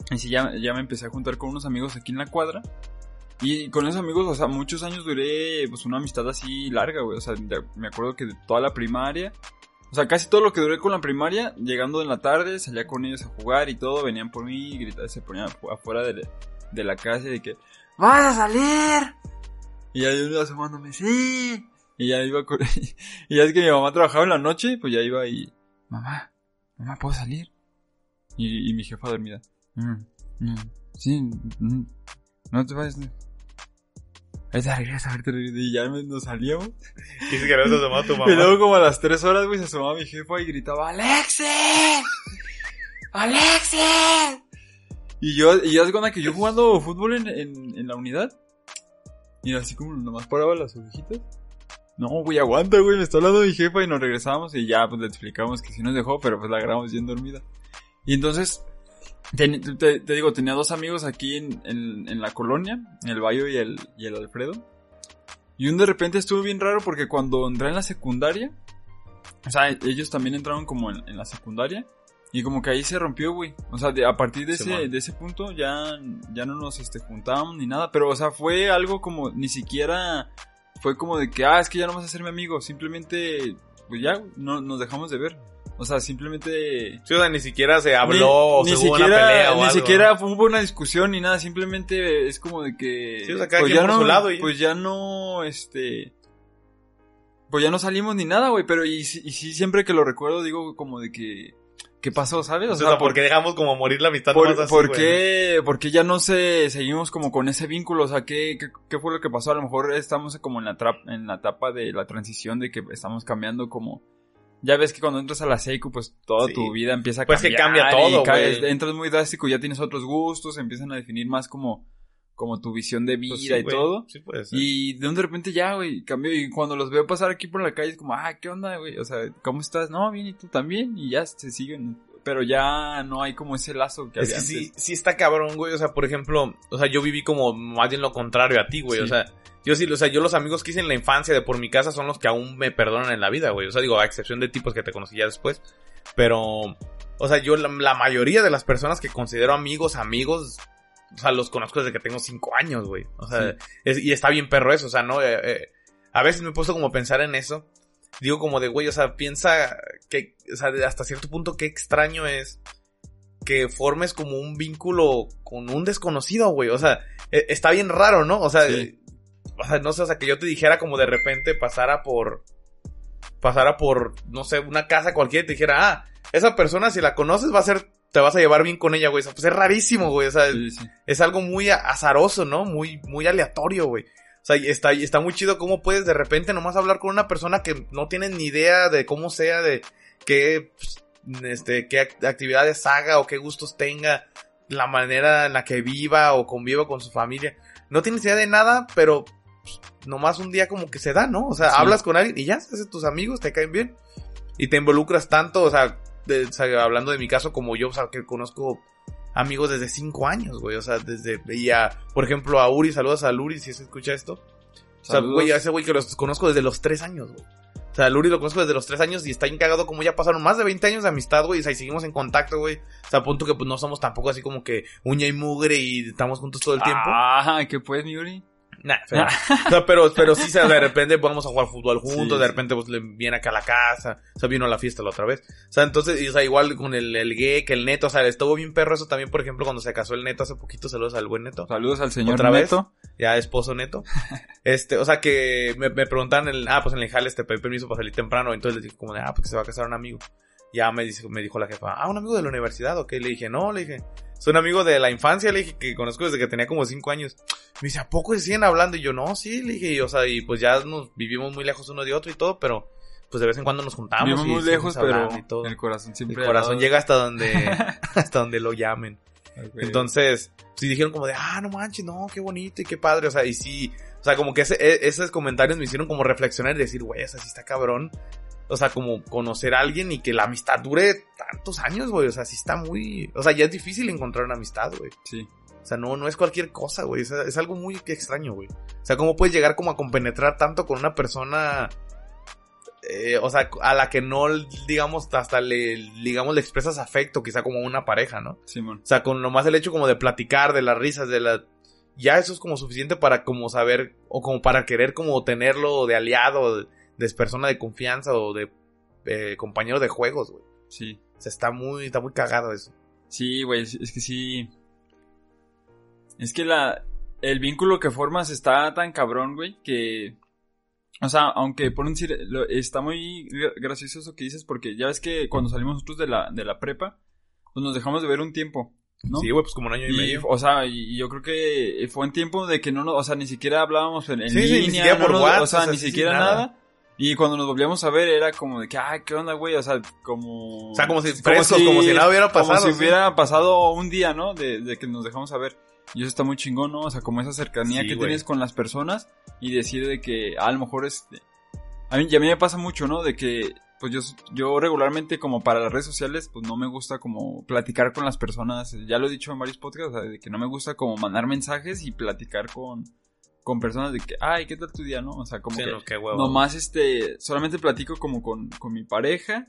[SPEAKER 2] Y sí, ya, ya me empecé a juntar con unos amigos aquí en la cuadra. Y con esos amigos, o sea, muchos años duré pues una amistad así larga, güey. O sea, me acuerdo que de toda la primaria. O sea, casi todo lo que duré con la primaria, llegando en la tarde, salía con ellos a jugar y todo, venían por mí, gritaban, se ponían afu- afuera de, de la casa y de que, ¡Vas a salir! Y ya yo asomándome, ¡sí! Y ya iba con... *laughs* y ya es que mi mamá trabajaba en la noche, pues ya iba y, mamá, mamá, ¿puedo salir? Y, y mi jefa dormida, "Mm, mm, sí, mm, no te vayas. Ahorita regresa, ahorita regresa. Y ya nos salíamos. *laughs*
[SPEAKER 1] Dice que no te tomado tu *laughs*
[SPEAKER 2] Y luego como a las tres horas, güey, se asomaba mi jefa y gritaba, ¡Alexis! ¡Alexis! Y yo, y ya se cuenta que yo jugando fútbol en, en, en la unidad. Y así como nomás paraba las ovejitas. No, güey, aguanta, güey, me está hablando mi jefa y nos regresamos y ya, pues le explicamos que sí nos dejó, pero pues la agarramos bien dormida. Y entonces, te, te digo, tenía dos amigos aquí en, en, en la colonia, el Bayo y el, y el Alfredo. Y un de repente estuvo bien raro porque cuando entré en la secundaria, o sea, ellos también entraron como en, en la secundaria. Y como que ahí se rompió, güey. O sea, de, a partir de, ese, de ese punto ya, ya no nos este, juntábamos ni nada. Pero, o sea, fue algo como, ni siquiera fue como de que, ah, es que ya no vas a ser mi amigo. Simplemente, pues ya, no, nos dejamos de ver. O sea, simplemente...
[SPEAKER 1] Sí, o sea, ni siquiera se habló
[SPEAKER 2] ni,
[SPEAKER 1] o
[SPEAKER 2] se
[SPEAKER 1] hubo
[SPEAKER 2] siquiera,
[SPEAKER 1] una pelea o
[SPEAKER 2] Ni
[SPEAKER 1] algo,
[SPEAKER 2] siquiera
[SPEAKER 1] ¿no?
[SPEAKER 2] fue, hubo una discusión ni nada. Simplemente es como de que...
[SPEAKER 1] Sí, o sea, cada
[SPEAKER 2] pues
[SPEAKER 1] quien
[SPEAKER 2] ya
[SPEAKER 1] por
[SPEAKER 2] no,
[SPEAKER 1] su lado y-
[SPEAKER 2] Pues ya no, este... Pues ya no salimos ni nada, güey. Pero y, y sí, siempre que lo recuerdo digo como de que... ¿Qué pasó, sabes?
[SPEAKER 1] O sea, ¿por qué dejamos como morir la amistad
[SPEAKER 2] ¿Por,
[SPEAKER 1] nomás así,
[SPEAKER 2] por
[SPEAKER 1] güey?
[SPEAKER 2] qué, por qué ya no se seguimos como con ese vínculo? O sea, ¿qué, qué, qué fue lo que pasó? A lo mejor estamos como en la, en la etapa de la transición de que estamos cambiando como... Ya ves que cuando entras a la Seiku, pues toda
[SPEAKER 1] Sí.
[SPEAKER 2] tu vida empieza a
[SPEAKER 1] Pues que
[SPEAKER 2] cambiar.
[SPEAKER 1] cambia todo,
[SPEAKER 2] y ca-
[SPEAKER 1] güey.
[SPEAKER 2] Entras muy drástico, ya tienes otros gustos, empiezan a definir más como, como tu visión de vida
[SPEAKER 1] Pues sí,
[SPEAKER 2] y todo.
[SPEAKER 1] Sí, puede ser.
[SPEAKER 2] Y de un de repente ya, güey, cambió. Y cuando los veo pasar aquí por la calle es como, ah, ¿qué onda, güey? O sea, ¿cómo estás? No, bien, ¿y tú también? Y ya se siguen. Pero ya no hay como ese lazo que
[SPEAKER 1] Es
[SPEAKER 2] había
[SPEAKER 1] que sí, sí está cabrón, güey. O sea, por ejemplo, o sea, yo viví como más bien lo contrario a ti, güey.
[SPEAKER 2] Sí.
[SPEAKER 1] O sea, yo sí, o sea, yo los amigos que hice en la infancia de por mi casa son los que aún me perdonan en la vida, güey. O sea, digo, a excepción de tipos que te conocí ya después. Pero, o sea, yo la, la mayoría de las personas que considero amigos, amigos, o sea, los conozco desde que tengo cinco años, güey. O sea,
[SPEAKER 2] Sí.
[SPEAKER 1] es- y está bien perro eso, o sea, ¿no? Eh, eh, a veces me he puesto como a pensar en eso. Digo como de, güey, o sea, piensa que, o sea, hasta cierto punto qué extraño es que formes como un vínculo con un desconocido, güey. O sea, eh, está bien raro, ¿no? O sea,
[SPEAKER 2] Sí.
[SPEAKER 1] o sea, no sé, o sea, que yo te dijera como de repente pasara por, pasara por, no sé, una casa cualquiera y te dijera, ah, esa persona si la conoces va a ser, te vas a llevar bien con ella, güey. O sea, pues es rarísimo, güey. O sea,
[SPEAKER 2] Sí, sí.
[SPEAKER 1] es algo muy azaroso, ¿no? Muy, muy aleatorio, güey. O sea, está, está muy chido cómo puedes de repente nomás hablar con una persona que no tienes ni idea de cómo sea, de qué, pues, este, qué act- actividades haga o qué gustos tenga, la manera en la que viva o conviva con su familia. No tienes idea de nada, pero pues, nomás un día como que se da, ¿no? O sea,
[SPEAKER 2] Sí.
[SPEAKER 1] hablas con alguien y ya, se tus amigos, te caen bien. Y te involucras tanto, o sea, de- o sea, hablando de mi caso como yo, o sea, que conozco amigos desde cinco años, güey. O sea, desde veía, por ejemplo, a Uri, saludos a Uri si se escucha esto. O sea,
[SPEAKER 2] Saludos.
[SPEAKER 1] güey, a ese güey que los conozco desde los tres años, güey. O sea, a Uri lo conozco desde los tres años y está encagado como ya pasaron más de 20 años de amistad, güey. O sea, y seguimos en contacto, güey. O sea, a punto que pues no somos tampoco así como que uña y mugre y estamos juntos todo el tiempo.
[SPEAKER 2] Ah, ¿qué pues, Yuri?
[SPEAKER 1] Nah, pero, *laughs* pero, pero sí, de repente vamos a jugar fútbol juntos,
[SPEAKER 2] Sí,
[SPEAKER 1] de repente pues le viene acá a la casa, o sea, vino a la fiesta la otra vez. O sea, entonces, y, o sea, igual con el, el gay, que el neto, o sea, estuvo bien perro eso también, por ejemplo, cuando se casó el neto hace poquito, saludos al buen neto,
[SPEAKER 2] Saludos al señor
[SPEAKER 1] ¿Otra vez?
[SPEAKER 2] Neto.
[SPEAKER 1] ya esposo neto. *laughs* Este, o sea, que me, me preguntaban, el, ah, pues en el jales te pedí permiso para salir temprano, entonces les dije como de, ah, porque se va a casar un amigo. Ya me, dice, me dijo la jefa, ah, un amigo de la universidad, ok, le dije, no, le dije, es un amigo de la infancia, le dije, que conozco desde que tenía como cinco años. Me dice, ¿a poco se siguen hablando? Y yo, no, sí, le dije, y, o sea, y pues ya nos vivimos muy lejos uno de otro y todo, pero pues de vez en cuando nos juntamos.
[SPEAKER 2] Vivimos muy lejos, pero
[SPEAKER 1] y todo.
[SPEAKER 2] el corazón
[SPEAKER 1] El
[SPEAKER 2] siempre...
[SPEAKER 1] corazón
[SPEAKER 2] al lado.
[SPEAKER 1] llega hasta donde, *laughs* hasta donde lo llamen.
[SPEAKER 2] Ok.
[SPEAKER 1] Entonces, sí dijeron como de, ah, no manches, no, qué bonito y qué padre, o sea, y sí, o sea, como que ese, e- esos comentarios me hicieron como reflexionar y decir, güey, o sea, sí está cabrón. O sea, como conocer a alguien y que la amistad dure tantos años, güey, o sea, sí está muy, o sea, ya es difícil encontrar una amistad, güey.
[SPEAKER 2] Sí.
[SPEAKER 1] O sea, no, no es cualquier cosa, güey. Es, es algo muy extraño, güey. O sea, ¿cómo puedes llegar como a compenetrar tanto con una persona, eh, o sea, a la que no, digamos, hasta le, digamos, le expresas afecto, quizá como una pareja, ¿no?
[SPEAKER 2] Simón.
[SPEAKER 1] O sea, con nomás el hecho como de platicar, de las risas, de la... Ya eso es como suficiente para como saber, o como para querer como tenerlo de aliado, de, de persona de confianza o de eh, compañero de juegos, güey.
[SPEAKER 2] Sí.
[SPEAKER 1] O sea, está muy, está muy cagado eso.
[SPEAKER 2] Sí, güey, es que sí. Es que la. El vínculo que formas está tan cabrón, güey, que. O sea, aunque por un decir, está muy gra- gracioso eso que dices, porque ya ves que cuando salimos nosotros de la, de la prepa, pues nos dejamos de ver un tiempo, ¿no?
[SPEAKER 1] Sí, güey, pues como un año y,
[SPEAKER 2] Y,
[SPEAKER 1] medio.
[SPEAKER 2] o sea, y yo creo que fue en tiempo de que no, nos- o sea, ni siquiera hablábamos en, en
[SPEAKER 1] Sí, sí, ni
[SPEAKER 2] línea,
[SPEAKER 1] siquiera
[SPEAKER 2] no
[SPEAKER 1] por
[SPEAKER 2] nos-
[SPEAKER 1] WhatsApp,
[SPEAKER 2] o sea,
[SPEAKER 1] o sea,
[SPEAKER 2] ni
[SPEAKER 1] sí,
[SPEAKER 2] siquiera
[SPEAKER 1] nada.
[SPEAKER 2] nada. Y cuando nos volvíamos a ver era como de que, ay, ¿qué onda, güey? O sea, como...
[SPEAKER 1] O sea, como si frescos, como si nada hubiera pasado,
[SPEAKER 2] Como si
[SPEAKER 1] sí.
[SPEAKER 2] hubiera pasado un día, ¿no? De, de que nos dejamos a ver. Y eso está muy chingón, ¿no? O sea, como esa cercanía
[SPEAKER 1] Sí,
[SPEAKER 2] que
[SPEAKER 1] güey.
[SPEAKER 2] tienes con las personas y decir de que ah, a lo mejor este... A mí, y a mí me pasa mucho, ¿no? De que, pues yo, yo regularmente como para las redes sociales, pues no me gusta como platicar con las personas. Ya lo he dicho en varios podcasts, o sea, de que no me gusta como mandar mensajes y platicar con, con personas de que, ay, ¿qué tal tu día, no? O sea, como
[SPEAKER 1] Sí,
[SPEAKER 2] que
[SPEAKER 1] no, qué huevo.
[SPEAKER 2] nomás este, solamente platico como con, con mi pareja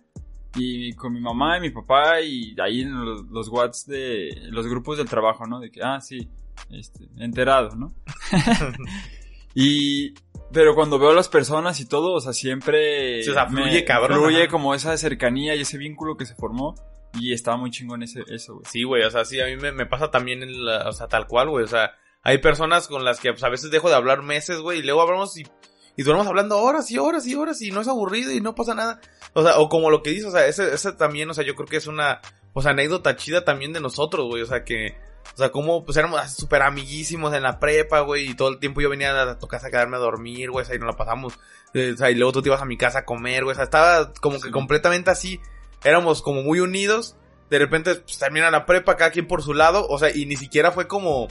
[SPEAKER 2] y con mi mamá y mi papá y ahí en los, los whats de los grupos del trabajo, ¿no? De que, ah, sí, este, enterado, ¿no? *laughs* y, pero cuando veo a las personas y todo, o sea, siempre...
[SPEAKER 1] Sí, o sea,
[SPEAKER 2] me-
[SPEAKER 1] fluye, cabrón,
[SPEAKER 2] Fluye como esa cercanía y ese vínculo que se formó y está muy chingón ese, eso, güey.
[SPEAKER 1] Sí, güey, o sea, sí, a mí me, me pasa también, en la- o sea, tal cual, güey, o sea, hay personas con las que pues, a veces dejo de hablar meses, güey, y luego hablamos y, y duramos hablando horas y horas y horas y no es aburrido y no pasa nada. O sea, o como lo que dices, o sea, ese, ese también, o sea, yo creo que es una, pues, anécdota chida también de nosotros, güey, o sea, que, o sea, como, pues, éramos así súper amiguísimos en la prepa, güey, y todo el tiempo yo venía a tu casa a quedarme a dormir, güey, o sea, y nos la pasamos, eh, o sea, y luego tú te ibas a mi casa a comer, güey, o sea, estaba como que
[SPEAKER 2] Sí.
[SPEAKER 1] completamente así, éramos como muy unidos, de repente pues, termina la prepa, cada quien por su lado, o sea, y ni siquiera fue como,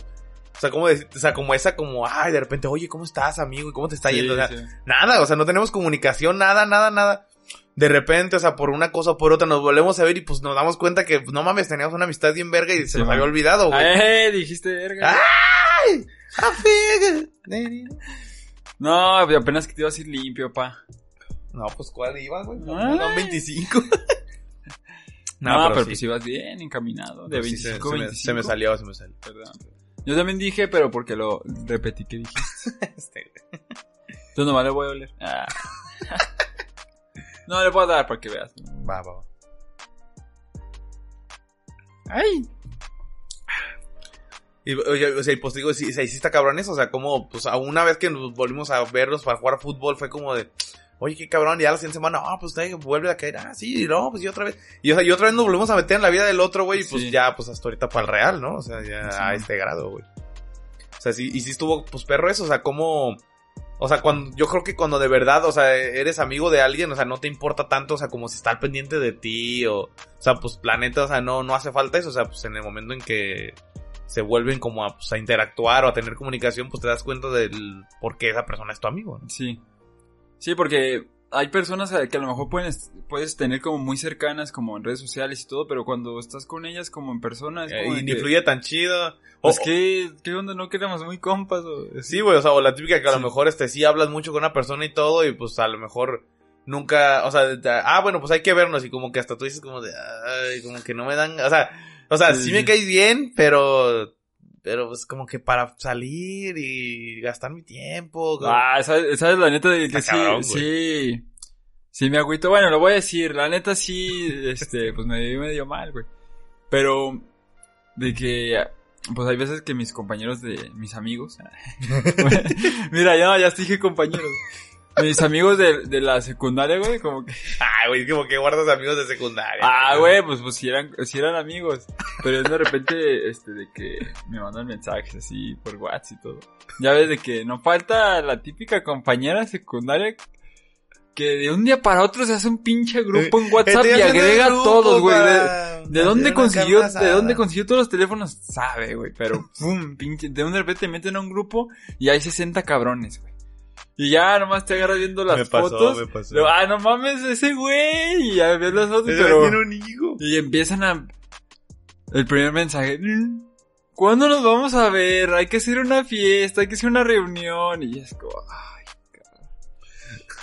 [SPEAKER 1] o sea, como decir, o sea, como esa, como, ay, de repente, oye, ¿cómo estás, amigo? ¿Y cómo te está
[SPEAKER 2] Sí,
[SPEAKER 1] yendo? O sea,
[SPEAKER 2] sí.
[SPEAKER 1] nada, o sea, no tenemos comunicación, nada, nada, nada. De repente, o sea, por una cosa o por otra nos volvemos a ver y pues nos damos cuenta que, pues, no mames, teníamos una amistad bien verga y se nos había olvidado, güey.
[SPEAKER 2] ¡Eh! Dijiste verga.
[SPEAKER 1] ¡Ay! ¡Ah!
[SPEAKER 2] No, apenas que te ibas a ir limpio, pa.
[SPEAKER 1] No, pues, ¿cuál iba, güey? No,
[SPEAKER 2] Ay. *laughs*
[SPEAKER 1] no, 25.
[SPEAKER 2] No, pero,
[SPEAKER 1] sí.
[SPEAKER 2] pues ibas bien encaminado. De
[SPEAKER 1] Pues sí, se-
[SPEAKER 2] 25
[SPEAKER 1] se, me-
[SPEAKER 2] 25.
[SPEAKER 1] se me salió, se me salió.
[SPEAKER 2] Perdón. Yo también dije, pero porque lo repetí que dijiste. *laughs*
[SPEAKER 1] Este,
[SPEAKER 2] Entonces nomás le voy a oler. Ah. no, le voy a dar para que veas.
[SPEAKER 1] va, va, va.
[SPEAKER 2] ¡Ay!
[SPEAKER 1] Y, oye, o sea, pues digo, y sí está cabrón eso, o sea, como, pues, a una vez que nos volvimos a verlos para jugar fútbol, fue como de, oye, qué cabrón, y ya la siguiente semana, ah, pues, te vuelve a caer, ah, sí, no, pues, y otra vez, y o sea, y otra vez nos volvemos a meter en la vida del otro, güey, y pues,
[SPEAKER 2] Sí.
[SPEAKER 1] ya, pues, hasta ahorita para el real, ¿no? O sea, ya
[SPEAKER 2] Sí,
[SPEAKER 1] a este grado, güey. O sea, sí, y sí estuvo, pues, perro eso, o sea, como, o sea, cuando, yo creo que cuando de verdad, o sea, eres amigo de alguien, o sea, no te importa tanto, o sea, como si está al pendiente de ti, o, o sea, pues, la neta, o sea, no, no hace falta eso, o sea, pues, en el momento en que se vuelven como a, pues, a interactuar o a tener comunicación, pues te das cuenta del por qué esa persona es tu amigo, ¿no?
[SPEAKER 2] Sí. Sí, porque hay personas que a lo mejor puedes, puedes tener como muy cercanas, como en redes sociales y todo, pero cuando estás con ellas como en persona, es
[SPEAKER 1] Eh,
[SPEAKER 2] como
[SPEAKER 1] y ni
[SPEAKER 2] que,
[SPEAKER 1] fluye tan chido. O,
[SPEAKER 2] Pues que, ¿qué onda? No queremos muy compas. O,
[SPEAKER 1] sí, güey, o sea, o la típica que a lo mejor este sí hablas mucho con una persona y todo, y pues a lo mejor nunca, o sea, de- de- ah, bueno, pues hay que vernos, y como que hasta tú dices como de, ay, como que no me dan, o sea, o sea,
[SPEAKER 2] Sí,
[SPEAKER 1] sí, me caes bien, pero, pero pues como que para salir y gastar mi tiempo. como-
[SPEAKER 2] Ah, ¿sabes, sabes la neta de que sí,
[SPEAKER 1] cabrón,
[SPEAKER 2] sí, sí me agüito. Bueno, lo voy a decir, la neta sí, *laughs* este, pues me vi medio mal, güey. Pero, de que, pues hay veces que mis compañeros de, mis amigos, *laughs* *laughs* mira, ya, ya dije compañeros. Mis amigos de, de la secundaria, güey, como que,
[SPEAKER 1] Ah, güey, como que guardas amigos de secundaria.
[SPEAKER 2] ah, güey, pues, pues si eran, si eran amigos. Pero de repente, este, de que me mandan mensajes así por WhatsApp y todo. Ya ves de que no falta la típica compañera secundaria que de un día para otro se hace un pinche grupo en WhatsApp y agrega a todos, güey. De,
[SPEAKER 1] para
[SPEAKER 2] de dónde consiguió, de dónde consiguió todos los teléfonos? Sabe, güey. Pero, pum, pinche, de un de repente te meten a un grupo y hay 60 cabrones, güey. Y ya nomás te agarras viendo las
[SPEAKER 1] Me pasó,
[SPEAKER 2] fotos.
[SPEAKER 1] me pasó.
[SPEAKER 2] Luego, ah, no mames, ese güey. Y ya ves las fotos,
[SPEAKER 1] Ese
[SPEAKER 2] pero.
[SPEAKER 1] un hijo.
[SPEAKER 2] Y empiezan a... El primer mensaje. "Mm, ¿Cuándo nos vamos a ver? Hay que hacer una fiesta, hay que hacer una reunión. Y es como... Ay, cabrón.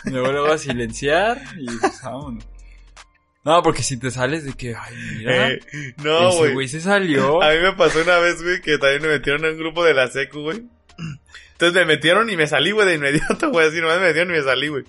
[SPEAKER 2] Luego luego a silenciar y pues vámonos. No, porque si te sales de que... Ay, mira.
[SPEAKER 1] Eh, no,
[SPEAKER 2] ese
[SPEAKER 1] güey.
[SPEAKER 2] güey se salió.
[SPEAKER 1] A mí me pasó una vez, güey, que también me metieron en un grupo de la secu, güey. Entonces me metieron y me salí, güey, de inmediato, güey, así nomás me metieron y me salí, güey.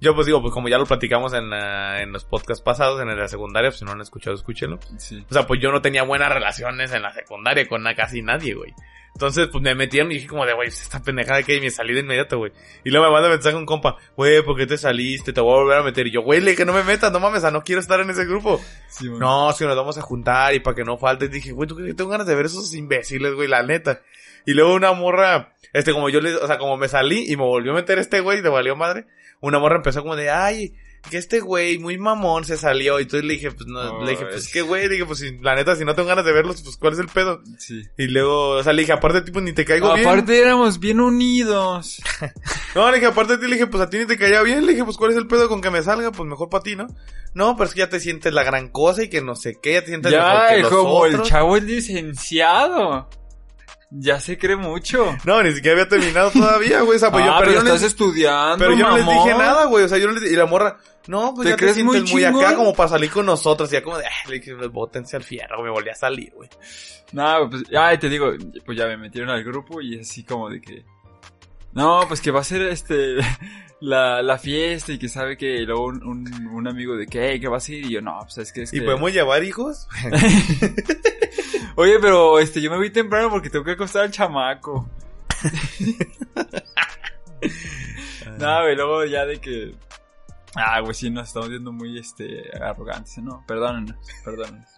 [SPEAKER 1] Yo pues digo, pues como ya lo platicamos en, la- en los podcasts pasados, en la secundaria, pues si no lo han escuchado, escúchenlo.
[SPEAKER 2] Sí.
[SPEAKER 1] O sea, pues yo no tenía buenas relaciones en la secundaria con casi nadie, güey. Entonces, pues me metieron y dije como de, güey, esta pendejada que me salí de inmediato, güey. Y luego me manda mensaje un compa, güey, ¿por qué te saliste? Te voy a volver a meter. Y yo, güey, le dije, no me metas, no mames, no quiero estar en ese grupo.
[SPEAKER 2] sí.
[SPEAKER 1] No, que nos vamos a juntar y para que no falte. Dije, güey, ¿tú que tengo ganas de ver esos imbéciles, güey? La neta. Y luego una morra, este, como yo le, o sea, como me salí y me volvió a meter este güey, te valió madre. Una morra empezó como de, ay, que este güey muy mamón se salió. Y entonces le dije, pues no, le dije, pues qué güey, le dije, pues si, la neta, si no tengo ganas de verlos, pues cuál es el pedo.
[SPEAKER 2] Sí.
[SPEAKER 1] Y luego, o sea, le dije, aparte tipo ni te caigo bien.
[SPEAKER 2] Aparte éramos bien unidos. *laughs*
[SPEAKER 1] No, le dije, aparte de ti, le dije, pues a ti ni te caía bien. Le dije, pues cuál es el pedo con que me salga, pues mejor para ti, ¿no? No, pero es que ya te sientes la gran cosa y que no sé qué, ya te sientes mejor
[SPEAKER 2] Ya,
[SPEAKER 1] que los
[SPEAKER 2] como el chavo el licenciado. Ya se cree mucho. *laughs*
[SPEAKER 1] No, ni siquiera había terminado todavía, güey. O sea, pues yo,
[SPEAKER 2] ah,
[SPEAKER 1] pero
[SPEAKER 2] pero
[SPEAKER 1] yo no
[SPEAKER 2] estás
[SPEAKER 1] les,
[SPEAKER 2] estudiando,
[SPEAKER 1] pero yo no les dije nada, güey. O sea, yo no les y la morra, no, pues
[SPEAKER 2] ¿Te
[SPEAKER 1] ya te
[SPEAKER 2] crees
[SPEAKER 1] sientes
[SPEAKER 2] muy
[SPEAKER 1] muy, acá como para salir con nosotros. Y ya como de, ay, le dije, bótense al fierro, me volví a salir, güey.
[SPEAKER 2] No, pues, ay, te digo, pues ya me metieron al grupo y así como de que... No, pues que va a ser este... *laughs* La, la fiesta y que sabe que luego un, un, un amigo de que, hey, que vas a ir y yo, no, pues es que es
[SPEAKER 1] ¿Y
[SPEAKER 2] que...
[SPEAKER 1] podemos llevar hijos? *laughs*
[SPEAKER 2] Oye, pero este, yo me voy temprano porque tengo que acostar al chamaco. *laughs* no, güey, luego ya de que... Ah, güey, sí, nos estamos viendo muy, este, arrogantes, ¿no? Perdónenos, perdónenos.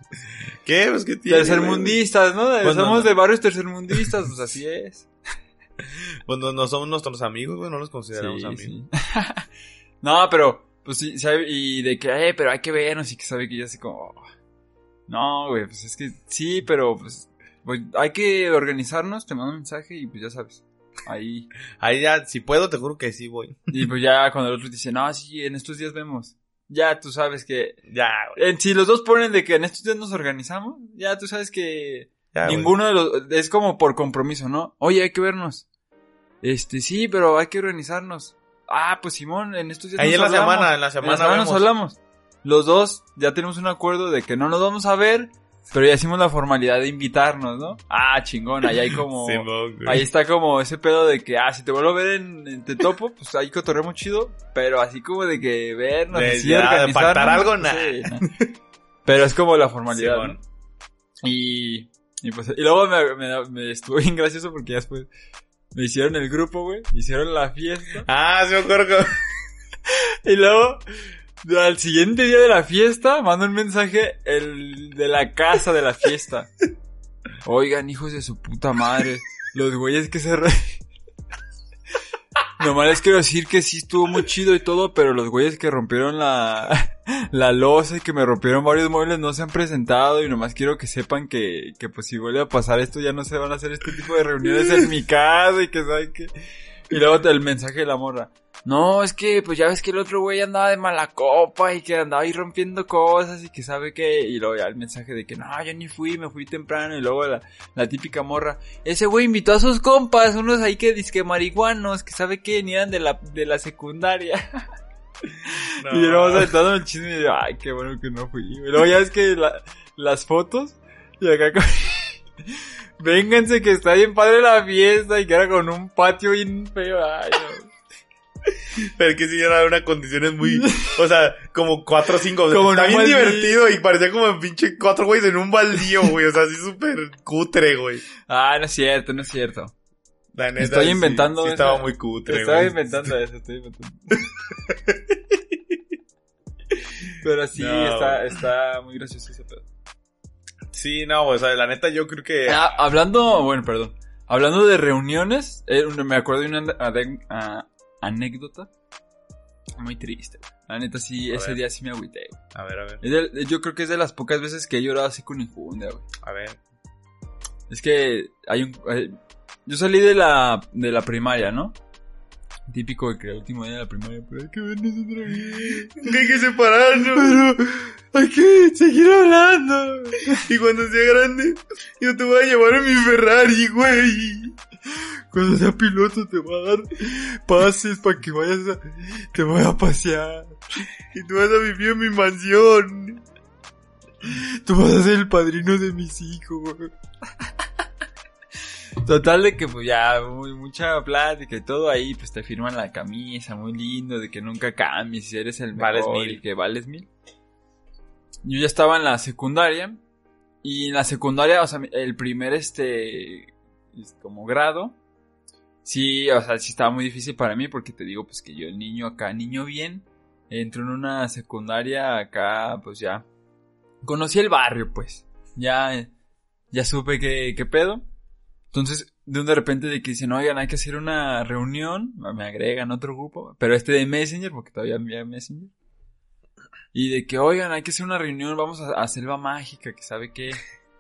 [SPEAKER 1] ¿Qué? Pues que tiene.
[SPEAKER 2] Tercermundistas, ¿no?
[SPEAKER 1] Pues no,
[SPEAKER 2] Somos
[SPEAKER 1] no.
[SPEAKER 2] de barrios tercermundistas, pues así es. *laughs*
[SPEAKER 1] Pues no, no somos nuestros amigos, güey, no los consideramos
[SPEAKER 2] Sí,
[SPEAKER 1] amigos.
[SPEAKER 2] sí. *laughs* no, pero, pues sí, sabe, y de que, eh, pero hay que vernos y que sabe que yo así como, oh, no, güey, pues es que sí, pero pues, pues hay que organizarnos, te mando un mensaje y pues ya sabes, ahí, *laughs*
[SPEAKER 1] Ahí ya, si puedo, te juro que sí voy.
[SPEAKER 2] y pues ya cuando el otro dice, no, sí, en estos días vemos, ya tú sabes que,
[SPEAKER 1] Ya, güey.
[SPEAKER 2] si los dos ponen de que en estos días nos organizamos, ya tú sabes que
[SPEAKER 1] Ya, güey.
[SPEAKER 2] Ninguno de los, es como por compromiso, ¿no? Oye, hay que vernos. Este, sí, pero hay que organizarnos. Ah, pues Simón, en estos días
[SPEAKER 1] Ahí
[SPEAKER 2] nos
[SPEAKER 1] en la
[SPEAKER 2] hablamos.
[SPEAKER 1] semana, en la
[SPEAKER 2] En la
[SPEAKER 1] semana,
[SPEAKER 2] semana nos hablamos. Los dos ya tenemos un acuerdo de que no nos vamos a ver, pero ya hicimos la formalidad de invitarnos, ¿no? Ah, chingón, ahí hay como... *laughs*
[SPEAKER 1] Simón.
[SPEAKER 2] Ahí está como ese pedo de que, ah, si te vuelvo a ver en, en Te Topo, pues ahí cotorremos chido, pero así como de que vernos,
[SPEAKER 1] De- de
[SPEAKER 2] organizarnos,
[SPEAKER 1] algo,
[SPEAKER 2] sí, nah. Pero es como la formalidad,
[SPEAKER 1] Simón.
[SPEAKER 2] ¿no? Y, y pues, y luego me, me, me estuvo bien gracioso porque ya después me hicieron el grupo, güey, hicieron la fiesta,
[SPEAKER 1] Ah, sí me acuerdo. *laughs*
[SPEAKER 2] y luego, al siguiente día de la fiesta, mando un mensaje el de la casa de la fiesta. *laughs* Oigan, hijos de su puta madre, los güeyes que se re... Nomás les quiero decir que sí estuvo muy chido y todo, pero los güeyes que rompieron la, *laughs* la losa y que me rompieron varios muebles no se han presentado y nomás quiero que sepan que, que pues si vuelve a pasar esto ya no se van a hacer este tipo de reuniones en mi casa y que saben que... Y luego el mensaje de la morra. No, es que pues ya ves que el otro güey andaba de mala copa y que andaba ahí rompiendo cosas y que sabe que... Y luego ya el mensaje de que no, yo ni fui, me fui temprano y luego la, la típica morra. Ese güey invitó a sus compas, unos ahí que disque marihuanos, que sabe que eran de la, de la secundaria. *laughs*
[SPEAKER 1] No.
[SPEAKER 2] Y luego saltando el chisme y yo, ay, qué bueno que no fui. Y luego ya es que la- las fotos y acá con... *laughs* Vénganse que está bien padre la fiesta y que era con un patio bien feo. Ay, no.
[SPEAKER 1] Pero es que sí era una condiciones muy, o sea, como cuatro o cinco.
[SPEAKER 2] Como
[SPEAKER 1] está bien divertido y parecía como pinche cuatro güeyes en un baldío, güey. O sea, así súper cutre, güey.
[SPEAKER 2] Ah, no es cierto, no es cierto.
[SPEAKER 1] La neta,
[SPEAKER 2] Estoy inventando
[SPEAKER 1] Sí, estaba muy cutre,
[SPEAKER 2] Estaba
[SPEAKER 1] güey.
[SPEAKER 2] inventando eso, estoy inventando. *laughs* Pero sí,
[SPEAKER 1] No,
[SPEAKER 2] está, está muy gracioso ese pedo.
[SPEAKER 1] Sí, no, o sea, la neta yo creo que...
[SPEAKER 2] Ah, hablando, bueno, perdón. Hablando de reuniones, eh, me acuerdo de una ah, anécdota muy triste. La neta sí,
[SPEAKER 1] A
[SPEAKER 2] ese
[SPEAKER 1] ver.
[SPEAKER 2] día sí me agüité. güey.
[SPEAKER 1] A ver, a ver,
[SPEAKER 2] de- yo creo que es de las pocas veces que he llorado así con injundia, güey.
[SPEAKER 1] a ver.
[SPEAKER 2] Es que hay un... eh, yo salí de la, de la primaria, ¿no? Típico de que el último día de la primaria, pero hay que vernos otra vez.
[SPEAKER 1] Hay que separarnos. *laughs*
[SPEAKER 2] Pero hay que seguir hablando.
[SPEAKER 1] Y cuando sea grande, yo te voy a llevar en mi Ferrari, güey.
[SPEAKER 2] Cuando sea piloto te voy a dar pases para que vayas a... Te voy a pasear.
[SPEAKER 1] Y tú vas a vivir en mi mansión.
[SPEAKER 2] Tú vas a ser el padrino de mis hijos. Total de que pues ya muy, mucha plática y todo ahí, pues te firman la camisa, muy lindo, de que nunca cambies eres el mejor
[SPEAKER 1] Vales mil.
[SPEAKER 2] y que vales mil. Yo ya estaba en la secundaria y en la secundaria, o sea, el primer este es como grado, sí, o sea, sí estaba muy difícil para mí porque te digo pues que yo el niño acá, niño bien, entro en una secundaria acá, pues ya conocí el barrio, pues. Ya, ya supe qué, qué pedo. Entonces, de un de repente de que dicen, oigan, hay que hacer una reunión, me agregan otro grupo, pero este de Messenger, porque todavía había Messenger. Y de que, oigan, hay que hacer una reunión, vamos a, Selva Mágica, que sabe qué.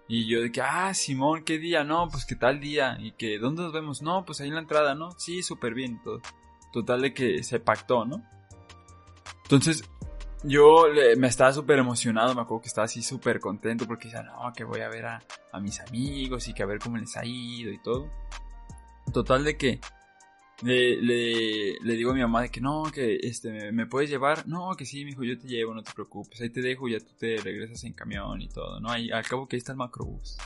[SPEAKER 2] Y yo de que, ah, Simón, ¿qué día? No, pues qué tal día. Y que, ¿dónde nos vemos? No, pues ahí en la entrada, ¿no? Sí, súper bien, todo. Total de que se pactó, ¿no? Entonces, yo le- me estaba súper emocionado, me acuerdo que estaba así súper contento porque decía, no, que voy a ver a, mis amigos y que a ver cómo les ha ido y todo. Total de que le, le, digo a mi mamá de que no, que este, ¿me, puedes llevar? No, que sí, mijo, yo te llevo, no te preocupes, ahí te dejo, ya tú te regresas en camión y todo, ¿no? Al cabo que ahí está el macrobús.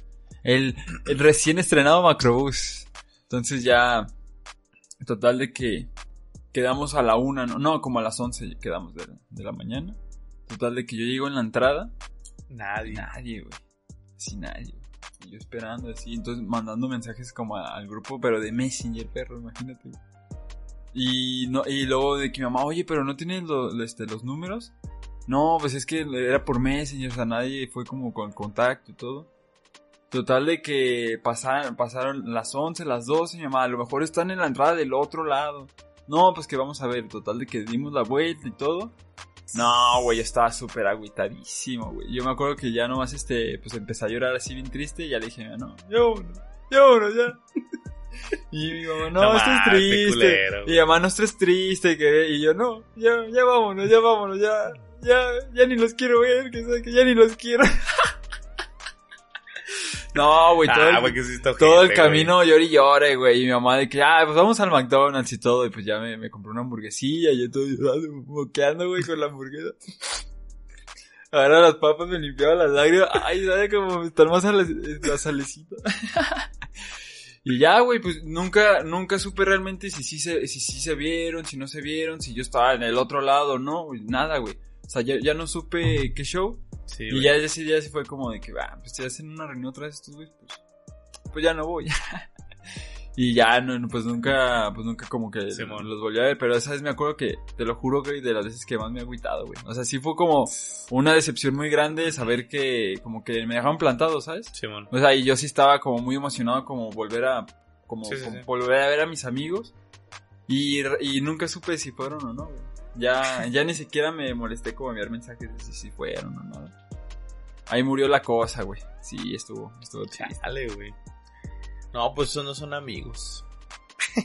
[SPEAKER 2] El, el recién estrenado macrobús. Entonces ya, total de que quedamos a la una, no, no como a las once quedamos de, de la mañana. Total de que yo llego en la entrada,
[SPEAKER 1] Nadie.
[SPEAKER 2] nadie, güey. Así nadie. Y yo esperando así, entonces mandando mensajes como a- al grupo, pero de Messenger, perro, imagínate. güey. Y no, y luego de que mi mamá, oye, pero no tienes lo- lo- este, los números. No, pues es que era por Messenger, o sea, nadie fue como con contacto y todo. Total de que pasaron, pasaron las 11, las 12, mi mamá, a lo mejor están en la entrada del otro lado. No, pues que vamos a ver, total de que dimos la vuelta y todo. No, güey, yo estaba súper agüitadísimo, güey. Yo me acuerdo que ya nomás, este, pues empecé a llorar así bien triste y ya le dije, no, ya vámonos, ya vámonos, ya. *laughs* Y mi mamá, no,
[SPEAKER 1] No
[SPEAKER 2] esto es triste.
[SPEAKER 1] culero,
[SPEAKER 2] y mi mamá, no, esto es triste. Que... Y yo, no, ya, ya vámonos, ya vámonos, ya, ya, ya ni los quiero ver, que, que ya ni los quiero. *laughs* no, güey, todo,
[SPEAKER 1] Ah,
[SPEAKER 2] el-
[SPEAKER 1] güey, que sí está
[SPEAKER 2] todo el camino lloré y lloré, güey. Y mi mamá de que, ah, pues vamos al McDonald's y todo. Y pues ya me, me compré una hamburguesilla y yo todo llorando, moqueando, güey, con la hamburguesa. Ahora las papas me limpiaban las lágrimas. Ay, sabe como están más sale, la salecita. *laughs* y ya, güey, pues nunca, nunca supe realmente si sí se, si sí se vieron, si no se vieron, si yo estaba en el otro lado no, nada, güey. O sea, ya, ya no supe qué show.
[SPEAKER 1] Sí,
[SPEAKER 2] Y ya ese día sí fue como de que, ah, pues si hacen una reunión otra vez estos güeyes, pues, pues ya no voy. *laughs* y ya, no, pues nunca, pues nunca como que los volví a ver, pero esa vez me acuerdo que, te lo juro, güey, de las veces que más me he agüitado, güey. O sea, sí fue como una decepción muy grande saber que, como que me dejaron plantado, ¿sabes?
[SPEAKER 1] Simón.
[SPEAKER 2] O sea, y yo sí estaba como muy emocionado como volver a, como,
[SPEAKER 1] Sí, sí,
[SPEAKER 2] como
[SPEAKER 1] sí.
[SPEAKER 2] volver a ver a mis amigos. Y, y nunca supe si fueron o no, güey. Ya, ya ni siquiera me molesté como enviar mensajes de si, si fueron o no. Ahí murió la cosa, güey. Sí, estuvo, estuvo.
[SPEAKER 1] Chale, güey. No, pues esos no son amigos.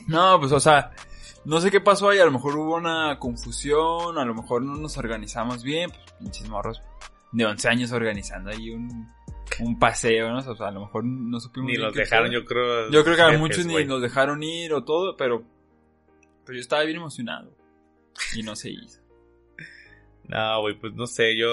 [SPEAKER 2] No, pues, o sea, no sé qué pasó ahí. A lo mejor hubo una confusión, a lo mejor no nos organizamos bien. Pues, pinches morros de 11 años organizando ahí un, un paseo, ¿no? O sea, a lo mejor no supimos
[SPEAKER 1] Ni los dejaron, yo creo.
[SPEAKER 2] Yo creo que a muchos ni nos dejaron ir o todo, pero, pero yo estaba bien emocionado. *laughs* Y no se hizo.
[SPEAKER 1] No, güey, pues no sé, yo.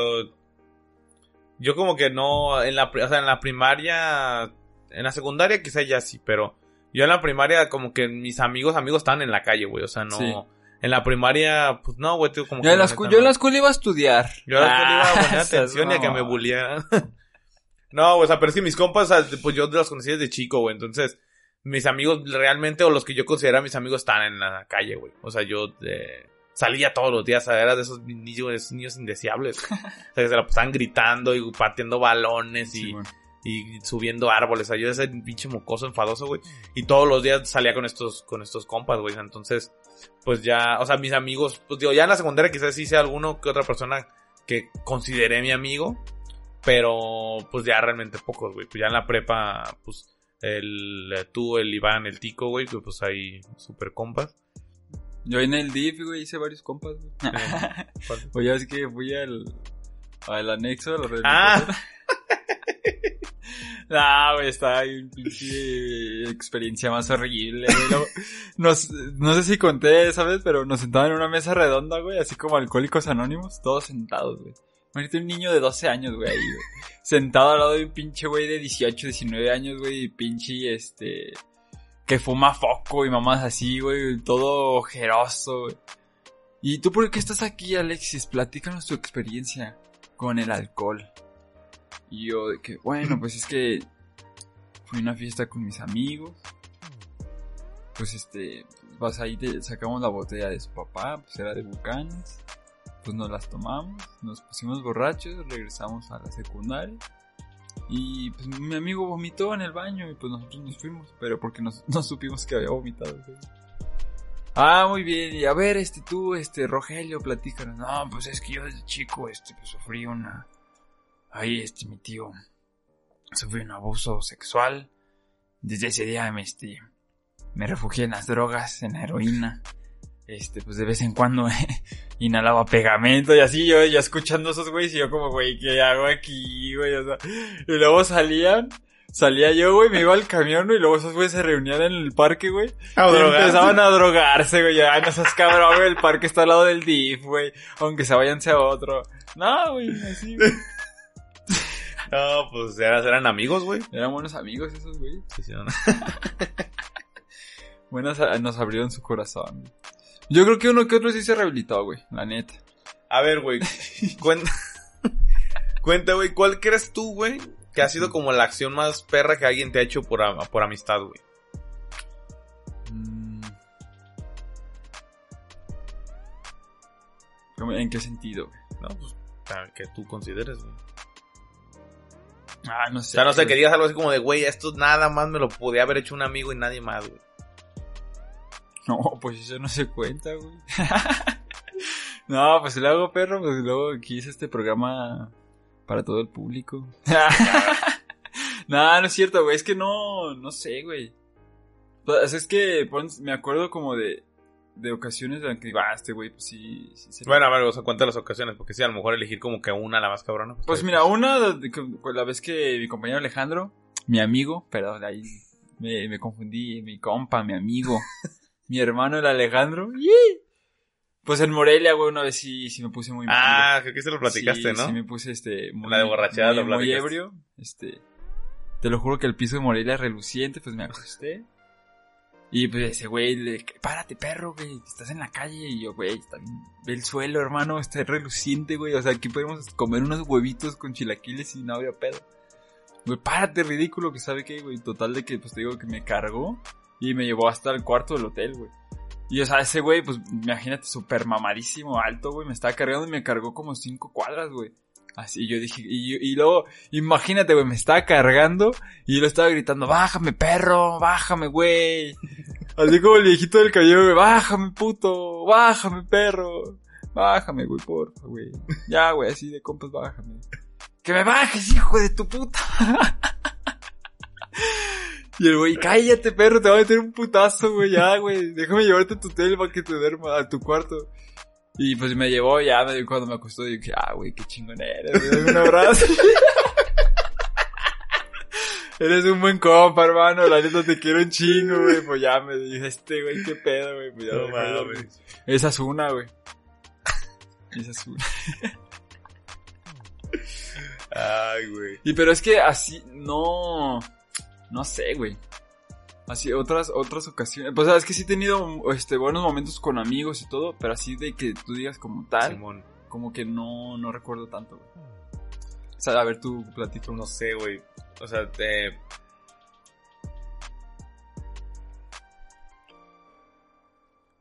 [SPEAKER 1] Yo como que no. En la, pri- o sea, en la primaria. En la secundaria quizá ya sí, pero. Yo en la primaria, como que mis amigos, amigos estaban en la calle, güey. O sea, no.
[SPEAKER 2] Sí.
[SPEAKER 1] En la primaria, pues no, güey, tío, como
[SPEAKER 2] Yo
[SPEAKER 1] que.
[SPEAKER 2] en, la yo en la escuela iba a estudiar.
[SPEAKER 1] Yo a la escuela iba a poner *laughs*
[SPEAKER 2] Ah,
[SPEAKER 1] atención y a que me
[SPEAKER 2] mamón.
[SPEAKER 1] bullearan. *laughs* no, o sea, pero es que mis compas, sea, pues yo los conocí desde chico, güey. Entonces, mis amigos realmente, o los que yo consideraba mis amigos, están en la calle, güey. O sea, yo eh, salía todos los días, era de esos niños, de esos niños indeseables. *laughs* o sea, que se la pasaban gritando y pateando balones y,
[SPEAKER 2] Sí, bueno.
[SPEAKER 1] y subiendo árboles. O sea, yo ese pinche mocoso enfadoso, güey. Y todos los días salía con estos, con estos compas, güey. Entonces, pues ya, o sea, mis amigos, pues digo, ya en la secundaria quizás sí sea alguno que otra persona que consideré mi amigo. Pero, pues ya realmente pocos, güey. Pues ya en la prepa, pues, el, tú, el Iván, el Tico, güey, que, pues ahí super compas.
[SPEAKER 2] Yo en el DIF, güey, hice varios compas, güey. *laughs* o ya es que fui al, al anexo de la rehabilitación. *laughs* No, güey, está ahí pinche experiencia más horrible, güey. *laughs* Nos, no sé si conté, ¿sabes? Pero nos sentaban en una mesa redonda, güey, así como alcohólicos anónimos, todos sentados, güey. Imagínate un niño de 12 años, güey, ahí, güey. Sentado al lado de un pinche güey de 18, 19 años, güey, y pinche, este, que fuma foco y mamás así, güey, todo ojeroso. ¿Y tú por qué estás aquí, Alexis? Platícanos tu experiencia con el alcohol. Y yo de que, bueno, pues es que fui a una fiesta con mis amigos. Pues este, vas ahí, te sacamos la botella de su papá, pues era de Bucanas. Pues nos las tomamos, nos pusimos borrachos, regresamos a la secundaria. Y pues mi amigo vomitó en el baño y pues nosotros nos fuimos, pero porque nos, *laughs* no supimos que había vomitado. Ah, muy bien, y a ver, este tú, este Rogelio, platícanos. No, pues es que yo desde chico, este, pues sufrí una... Ahí, este, mi tío, sufrí un abuso sexual. Desde ese día, este, me refugié en las drogas, en la heroína. Este, pues de vez en cuando *laughs* inhalaba pegamento y así yo ya escuchando esos güeyes y yo como, güey, ¿qué hago aquí, güey? O sea, y luego salían, salía yo, güey, me iba al camión y luego esos güeyes se reunían en el parque, güey.
[SPEAKER 1] A
[SPEAKER 2] empezaban a drogarse, güey, ya no seas cabrón, güey, el parque está al lado del DIF, güey, aunque se váyanse a otro. No, güey, así, güey. *laughs*
[SPEAKER 1] No, pues eran, eran amigos, güey.
[SPEAKER 2] Eran buenos amigos esos güeyes.
[SPEAKER 1] Sí, sí, no. *laughs*
[SPEAKER 2] Buenas, nos abrieron su corazón. Yo creo que uno que otro sí se rehabilitó, güey, la neta.
[SPEAKER 1] A ver, güey. Cuenta, *laughs* cuenta, güey, ¿cuál crees tú, güey? Que ha sido como la acción más perra que alguien te ha hecho por, por amistad, güey.
[SPEAKER 2] Mm. ¿Cómo- ¿En qué sentido, güey?
[SPEAKER 1] No, pues, o que tú consideres, güey.
[SPEAKER 2] Ah, no
[SPEAKER 1] O
[SPEAKER 2] sé.
[SPEAKER 1] sea, no sé, que digas algo así como de, güey, esto nada más me lo podía haber hecho un amigo y nadie más, güey. *laughs*
[SPEAKER 2] No, pues eso no se cuenta, güey. *laughs* no, pues si lo hago perro, pues luego aquí hice este programa para todo el público. *laughs* no, no es cierto, güey. Es que no, no sé, güey. Pues, es que me acuerdo como de, de ocasiones en las que digo, ah, este güey, pues sí, sí se-
[SPEAKER 1] Bueno, a ver, o sea, cuenta las ocasiones, porque sí, a lo mejor elegir como que una la más cabrona.
[SPEAKER 2] Pues
[SPEAKER 1] ahí,
[SPEAKER 2] mira, una, de- la vez que mi compañero Alejandro, mi amigo, perdón, ahí me, me confundí, mi compa, mi amigo, mi hermano el Alejandro, ¡yee! pues en Morelia, güey, una vez sí, sí me puse muy mal.
[SPEAKER 1] Ah, creo que se lo platicaste,
[SPEAKER 2] Sí,
[SPEAKER 1] ¿no?
[SPEAKER 2] Sí, me puse este, muy,
[SPEAKER 1] La de borrachera
[SPEAKER 2] muy,
[SPEAKER 1] lo
[SPEAKER 2] muy
[SPEAKER 1] platicaste.
[SPEAKER 2] ebrio, este, te lo juro que el piso de Morelia es reluciente, pues me acosté. Y pues ese güey, le, párate perro, güey, estás en la calle. Y yo, güey, está bien, ve el suelo, hermano, está reluciente, güey. O sea, aquí podemos comer unos huevitos con chilaquiles y no habría pedo. Güey, párate, ridículo, que sabe qué, güey. Total de que, pues te digo que me cargó y me llevó hasta el cuarto del hotel, güey. Y o sea, ese güey, pues imagínate, súper mamadísimo, alto, güey, me estaba cargando y me cargó como cinco cuadras, güey. Así yo dije, y, y luego, imagínate, güey, me estaba cargando y le estaba gritando, bájame, perro, bájame, güey. *laughs* Así como el viejito del cabello, güey, bájame, puto, bájame, perro. Bájame, güey, porfa, güey. Ya, güey, así de compas, bájame. Que me bajes, hijo de tu puta. *laughs* Y el güey, cállate, perro, te voy a meter un putazo, güey, ya, güey. Déjame llevarte a tu hotel para que te duerma, a tu cuarto. Y pues me llevó, ya, me, cuando me acostó, dije, ah, güey, qué chingón eres, güey, dame un abrazo. *laughs* Eres un buen compa, hermano, la neta te quiero un chingo, güey. Pues ya me dije, este güey, qué pedo, güey. Pues ya
[SPEAKER 1] No mames.
[SPEAKER 2] Esa es una, güey. Esa es una. *laughs*
[SPEAKER 1] Ay, güey.
[SPEAKER 2] Y pero es que así, no, no sé, güey. Así, otras, otras ocasiones. Pues es que sí he tenido, este, buenos momentos con amigos y todo, pero así de que tú digas como tal,
[SPEAKER 1] Simón.
[SPEAKER 2] como que no, no recuerdo tanto, güey. O sea, a ver, tú platica
[SPEAKER 1] No sé, güey. O sea, eh...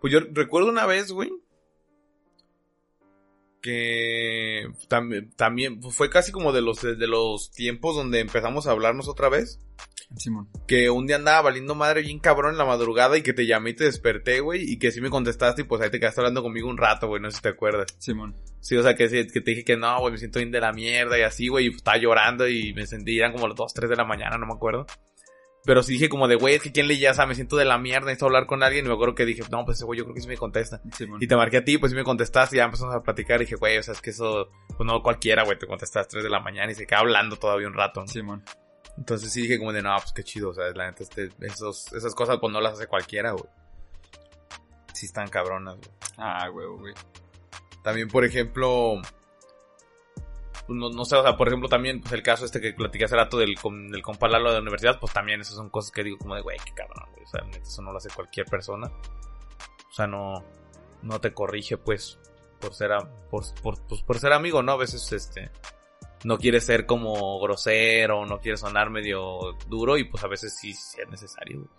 [SPEAKER 1] Pues yo recuerdo una vez, güey. Que también, también fue casi como de los, de los tiempos donde empezamos a hablarnos otra vez.
[SPEAKER 2] Simón.
[SPEAKER 1] Que un día andaba valiendo madre bien cabrón en la madrugada y que te llamé y te desperté, güey. Y que sí me contestaste y pues ahí te quedaste hablando conmigo un rato, güey. No sé si te acuerdas.
[SPEAKER 2] Simón.
[SPEAKER 1] Sí, o sea, que, sí, que te dije que no, güey, me siento bien de la mierda y así, güey, y pues, estaba llorando y me sentí, eran como las 2, 3 de la mañana, no me acuerdo. Pero sí dije como de, güey, es que quién le ya, o sea, me siento de la mierda, necesito hablar con alguien y me acuerdo que dije, no, pues ese güey yo creo que sí me contesta.
[SPEAKER 2] Simón.
[SPEAKER 1] Y te marqué a ti, pues sí me contestaste y ya empezamos a platicar y dije, güey, o sea, es que eso, pues no cualquiera, güey, te contestas a las 3 de la mañana y se queda hablando todavía un rato. ¿no?
[SPEAKER 2] Simón.
[SPEAKER 1] Entonces sí dije como de, no, pues qué chido, o sea, la neta, este, esos, esas cosas pues no las hace cualquiera, güey. Sí están cabronas, güey.
[SPEAKER 2] Ah, güey, güey.
[SPEAKER 1] También, por ejemplo, pues, no, no sé, o sea, por ejemplo, también, pues el caso este que platicé hace rato del, del compa Lalo de la universidad, pues también esas son cosas que digo como de, güey, qué cabrón, güey, o sea, neta, eso no lo hace cualquier persona. O sea, no, no te corrige, pues, por ser, a- por, por, pues, por ser amigo, ¿no? A veces, este, no quieres ser como grosero, no quieres sonar medio duro y pues a veces sí, sí es necesario, güey.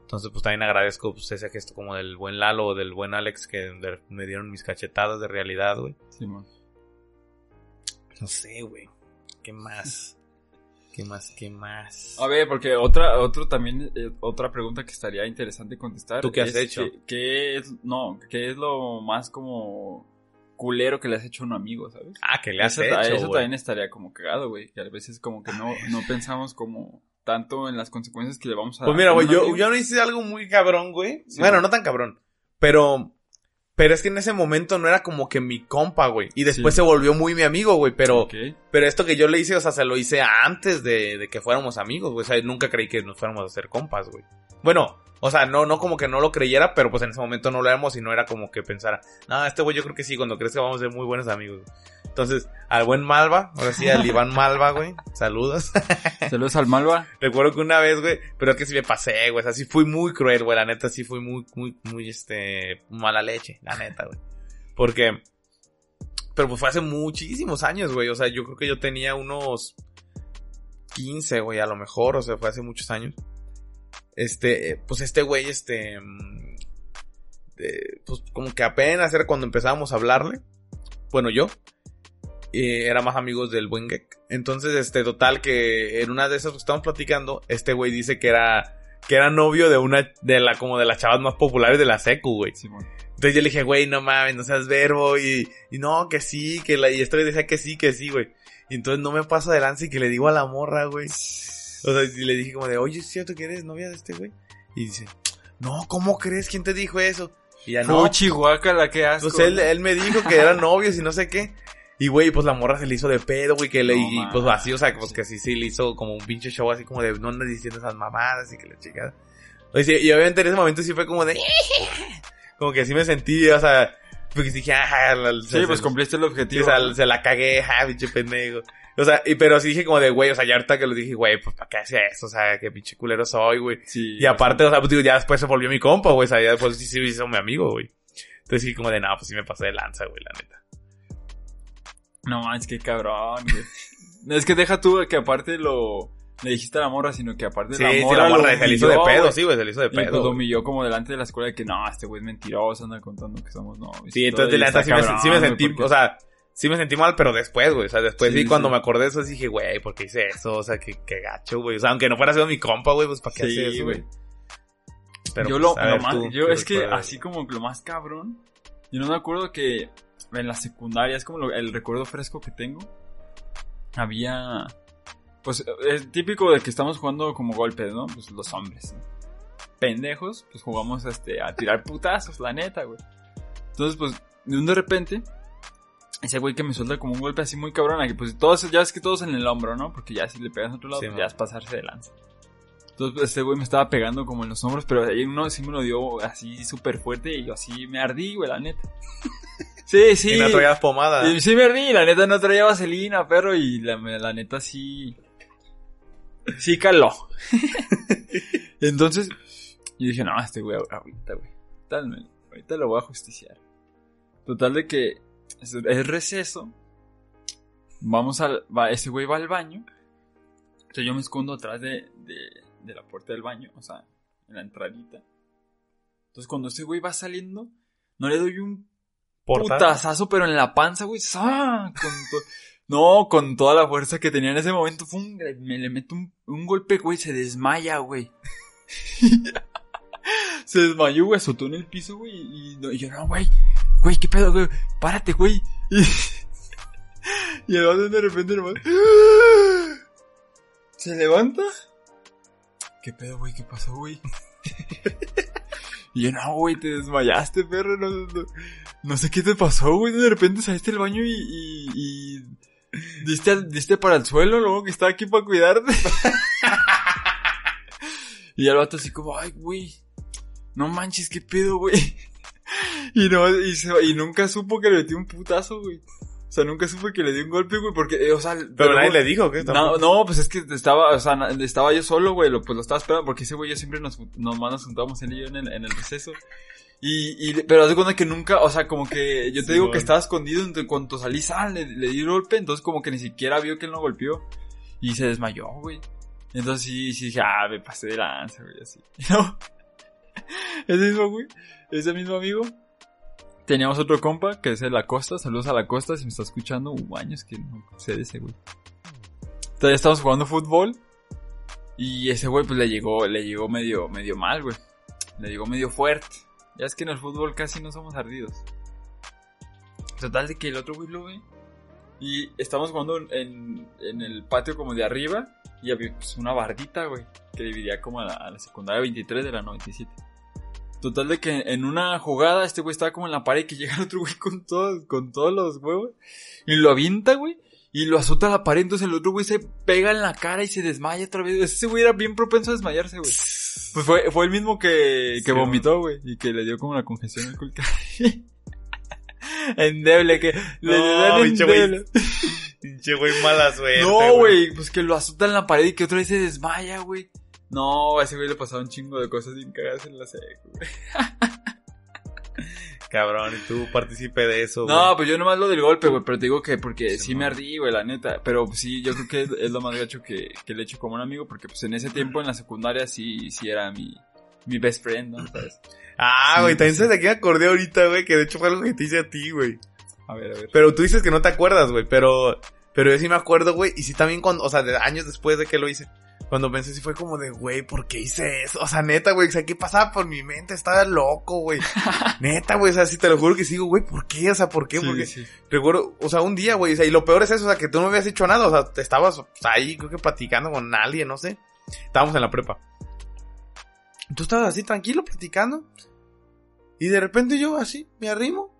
[SPEAKER 1] Entonces, pues también agradezco pues, ese gesto como del buen Lalo o del buen Alex que de- me dieron mis cachetadas de realidad, güey.
[SPEAKER 2] Simón.
[SPEAKER 1] No sé, güey. ¿Qué más? *laughs* ¿Qué más? ¿Qué más?
[SPEAKER 2] A ver, porque otra, otro también, eh, otra pregunta que estaría interesante contestar.
[SPEAKER 1] ¿Tú qué has hecho?
[SPEAKER 2] que- ¿Qué es, no, qué es lo más como culero que le has hecho a un amigo, sabes?
[SPEAKER 1] Ah, que le has
[SPEAKER 2] eso,
[SPEAKER 1] hecho,
[SPEAKER 2] eso
[SPEAKER 1] güey.
[SPEAKER 2] también estaría como cagado, güey. Que a veces como que no, no pensamos como tanto en las consecuencias que le vamos a
[SPEAKER 1] Pues mira,
[SPEAKER 2] a
[SPEAKER 1] güey,
[SPEAKER 2] un
[SPEAKER 1] yo, yo no hice algo muy cabrón, güey.
[SPEAKER 2] Sí.
[SPEAKER 1] bueno, no tan cabrón. Pero, Pero es que en ese momento no era como que mi compa, güey. Y después
[SPEAKER 2] Sí.
[SPEAKER 1] se volvió muy mi amigo, güey. Pero, pero esto que yo le hice, o sea, se lo hice antes de, de que fuéramos amigos, güey. O sea, nunca creí que nos fuéramos a hacer compas, güey. Bueno, o sea, no, no como que no lo creyera, pero pues en ese momento no lo éramos y no era como que pensara, no, este güey yo creo que sí, cuando crees que vamos a ser muy buenos amigos. Entonces, al buen Malva, ahora sí, al Iván Malva, güey, saludos. *laughs*
[SPEAKER 2] Saludos al Malva.
[SPEAKER 1] Recuerdo que una vez, güey, pero es que sí me pasé, güey, o sea, sí fui muy cruel, güey, la neta, sí fui muy, muy, muy, este, mala leche, la neta, güey. Porque, pero pues fue hace muchísimos años, güey, o sea, yo creo que yo tenía unos 15, güey, a lo mejor, o sea, fue hace muchos años. Este, eh, pues este güey, este, mm, eh, pues como que apenas era cuando empezábamos a hablarle, bueno, yo, eh, era más amigos del buen Gek. Entonces, este, total, que en una de esas que estábamos platicando, este güey dice que era, que era novio de una, de la, como de las chavas más populares de la secu, güey. Entonces yo le dije, güey, no mames, no seas verbo, y, y no, que sí, que la, y esto le decía que sí, que sí, güey. Y entonces no me paso de lanza y que le digo a la morra, güey. O sea, y le dije como de, oye, ¿es cierto que eres novia de este güey? Y dice, no, ¿cómo crees? ¿Quién te dijo eso? Y ya no,
[SPEAKER 2] No, Chihuahua, la que asco.
[SPEAKER 1] pues él, él me dijo que eran novios y no sé qué. Y güey, pues la morra se le hizo de pedo, güey, que le,
[SPEAKER 2] No
[SPEAKER 1] y pues así, o sea, pues que sí, sí le hizo como un pinche show así como de no andes diciendo esas mamadas y que la chica. O sea, y obviamente en ese momento sí fue como de, *laughs* como que sí me sentí, o sea, porque dije, ajá, la-
[SPEAKER 2] Sí,
[SPEAKER 1] se-
[SPEAKER 2] pues
[SPEAKER 1] se-
[SPEAKER 2] cumpliste el objetivo.
[SPEAKER 1] o sea, se la cagué, ja, pinche pendejo. O sea, y pero sí dije como de, güey, o sea, ya ahorita que lo dije, güey, pues ¿para qué hacía eso? O sea, qué pinche culero soy, güey.
[SPEAKER 2] Sí,
[SPEAKER 1] Y aparte, o sea, pues digo, ya después se volvió mi compa, güey. O sea, ya después sí se hizo mi amigo, güey. Entonces sí, como de, no, pues sí me pasé de lanza, güey, la neta.
[SPEAKER 2] No manches, qué cabrón, güey. es que deja tú que aparte lo... Le dijiste a la morra, sino que aparte
[SPEAKER 1] Sí,
[SPEAKER 2] la
[SPEAKER 1] sí,
[SPEAKER 2] morra
[SPEAKER 1] la
[SPEAKER 2] lo
[SPEAKER 1] morra se le hizo de pedo, sí, güey, se le hizo de
[SPEAKER 2] Y pues
[SPEAKER 1] pedo.
[SPEAKER 2] lo humilló como delante de la escuela de que no, este güey es mentiroso, anda contando que somos novios.
[SPEAKER 1] Sí, entonces
[SPEAKER 2] y
[SPEAKER 1] la sí me, sí me sentí,
[SPEAKER 2] porque-
[SPEAKER 1] o sea, sí me sentí mal, pero después, güey. O sea, después sí,
[SPEAKER 2] Sí,
[SPEAKER 1] cuando
[SPEAKER 2] sí.
[SPEAKER 1] me acordé de eso dije, güey, ¿por qué hice eso? O sea, qué, qué gacho, güey. O sea, aunque no fuera sido mi compa, güey, pues ¿para qué
[SPEAKER 2] Sí,
[SPEAKER 1] hace eso, güey?
[SPEAKER 2] güey.
[SPEAKER 1] Pero,
[SPEAKER 2] yo
[SPEAKER 1] pues,
[SPEAKER 2] lo, lo
[SPEAKER 1] ver,
[SPEAKER 2] más,
[SPEAKER 1] tú,
[SPEAKER 2] yo
[SPEAKER 1] ¿qué
[SPEAKER 2] es que así como lo más cabrón, yo no me acuerdo que en la secundaria, es como lo- el recuerdo fresco que tengo, había, pues es típico de que estamos jugando como golpes, ¿no? Pues los hombres, ¿no? pendejos, pues jugamos este, a tirar putazos, la neta, güey. Entonces, pues, de un de repente, ese güey que me suelta como un golpe así muy cabrón, que pues todos, ya es que todos en el hombro, ¿no? Porque ya si le pegas a otro lado,
[SPEAKER 1] Sí,
[SPEAKER 2] pues ya es pasarse de lanza. Entonces, pues, este güey me estaba pegando como en los hombros, pero ahí uno sí me lo dio así súper fuerte y yo así me ardí, güey, la neta. *laughs* Sí, sí.
[SPEAKER 1] Y no traías pomada.
[SPEAKER 2] Sí me ardí, la neta no traía vaselina, perro, y la, la neta sí... Sí caló. *laughs* Entonces, yo dije, no, este güey, ahorita, güey. Ahorita lo voy a justiciar. Total de que es, es receso. Vamos al... Va, ese güey va al baño. Entonces yo me escondo atrás de, de, de la puerta del baño, o sea, en la entradita. Entonces cuando ese güey va saliendo, no le doy un putazazo, pero en la panza, güey. to- no, con toda la fuerza que tenía en ese momento. ¡fum! me le meto un, un golpe, güey. Se desmaya, güey. *laughs* se desmayó, güey. Azotó en el piso, güey. Y, y yo, no, güey. Güey, ¿qué pedo, güey? Párate, güey. Y, *laughs* el vato de repente nomás. *gasps* Se levanta. ¿Qué pedo, güey? ¿Qué pasó, güey? *laughs* Y yo, no, güey, te desmayaste, perro. No, no, no sé qué te pasó, güey. De repente saliste del baño y, y, diste, al- diste para el suelo, luego que estaba aquí para cuidarte. *laughs* y el vato así como, ay, güey. No manches, qué pedo, güey. Y no, y, se- y nunca supo que le metí un putazo, güey. O sea, nunca supo que le di un golpe, güey, porque, eh, o sea...
[SPEAKER 1] Pero nadie le dijo que
[SPEAKER 2] No, no, pues es que estaba, o sea, estaba yo solo, güey, lo, pues lo estaba esperando, porque ese güey yo siempre nos, nomás nos juntábamos él y yo en el, en el receso. Y, y, pero haz de cuenta que nunca, o sea, como que, yo te
[SPEAKER 1] Sí,
[SPEAKER 2] digo que estaba escondido, en cuanto salí, sal, le, le di un golpe, entonces como que ni siquiera vio que él no golpeó. Y se desmayó, güey. Entonces sí, sí dije, ah, me pasé de lanza, güey, así. No. *laughs* Ese mismo, güey, ese mismo amigo. Teníamos otro compa, que es de la costa, saludos a la costa, si me está escuchando, uh, años que no sé de ese güey. Todavía estábamos jugando fútbol. Y ese güey pues le llegó, le llegó medio, medio mal, güey. Le llegó medio fuerte. Ya es que en el fútbol casi no somos ardidos. Total de que el otro güey lo ve. Y estamos jugando en, en el patio como de arriba. Y había pues, una bardita, güey. Que dividía como a la secundaria 23 de la 97. Total de que en una jugada este güey estaba como en la pared que *laughs* llega el otro güey con todos, con todos los huevos y lo avienta, güey. Y lo azota a la pared, entonces el otro güey se pega en la cara y se desmaya otra vez. Ese güey era bien propenso a desmayarse, güey. *laughs* Pues fue, fue el mismo que, que
[SPEAKER 1] Sí,
[SPEAKER 2] vomitó, güey. Y que le dio como la congestión al culo. *laughs* endeble, que le
[SPEAKER 1] No,
[SPEAKER 2] endeble.
[SPEAKER 1] Pinche güey, mala suerte.
[SPEAKER 2] No, güey, pues que lo azota en la pared y que otra vez se desmaya, güey. No, a ese güey le pasaba un chingo de cosas sin cagadas en la seco, güey. *laughs*
[SPEAKER 1] Cabrón, y tú partícipe de eso, güey.
[SPEAKER 2] No, pues yo nomás lo del golpe, güey, pero te digo que porque sí,
[SPEAKER 1] Sí,
[SPEAKER 2] me ardí, güey, la neta. Pero sí, yo creo que es, lo más gacho que, que le he hecho como un amigo, porque pues en ese tiempo en la secundaria sí, sí era mi, mi best friend, ¿no? ¿Sabes?
[SPEAKER 1] Ah,
[SPEAKER 2] Sí,
[SPEAKER 1] güey, también
[SPEAKER 2] sí.
[SPEAKER 1] sabes de qué me acordé ahorita, güey, que de hecho fue algo que te hice a ti, güey.
[SPEAKER 2] A ver, a ver.
[SPEAKER 1] Pero tú dices que no te acuerdas, güey, pero, pero yo sí me acuerdo, güey, y sí también cuando, o sea, de años después de que lo hice, cuando pensé sí fue como de, güey, ¿por qué hice eso? O sea, neta, güey, o sea, ¿qué pasaba por mi mente? Estaba loco, güey. *laughs* neta, güey, o sea, sí te lo juro que sigo, güey, ¿por qué? O sea, ¿por qué?
[SPEAKER 2] Sí,
[SPEAKER 1] Porque
[SPEAKER 2] sí.
[SPEAKER 1] recuerdo, o sea, un día, güey, o sea, y lo peor es eso, o sea, que tú no me habías hecho nada, o sea, te estabas o sea, ahí, creo que platicando con alguien, no sé. Estábamos en la prepa. Tú estabas así tranquilo platicando. Y de repente yo así, me arrimo.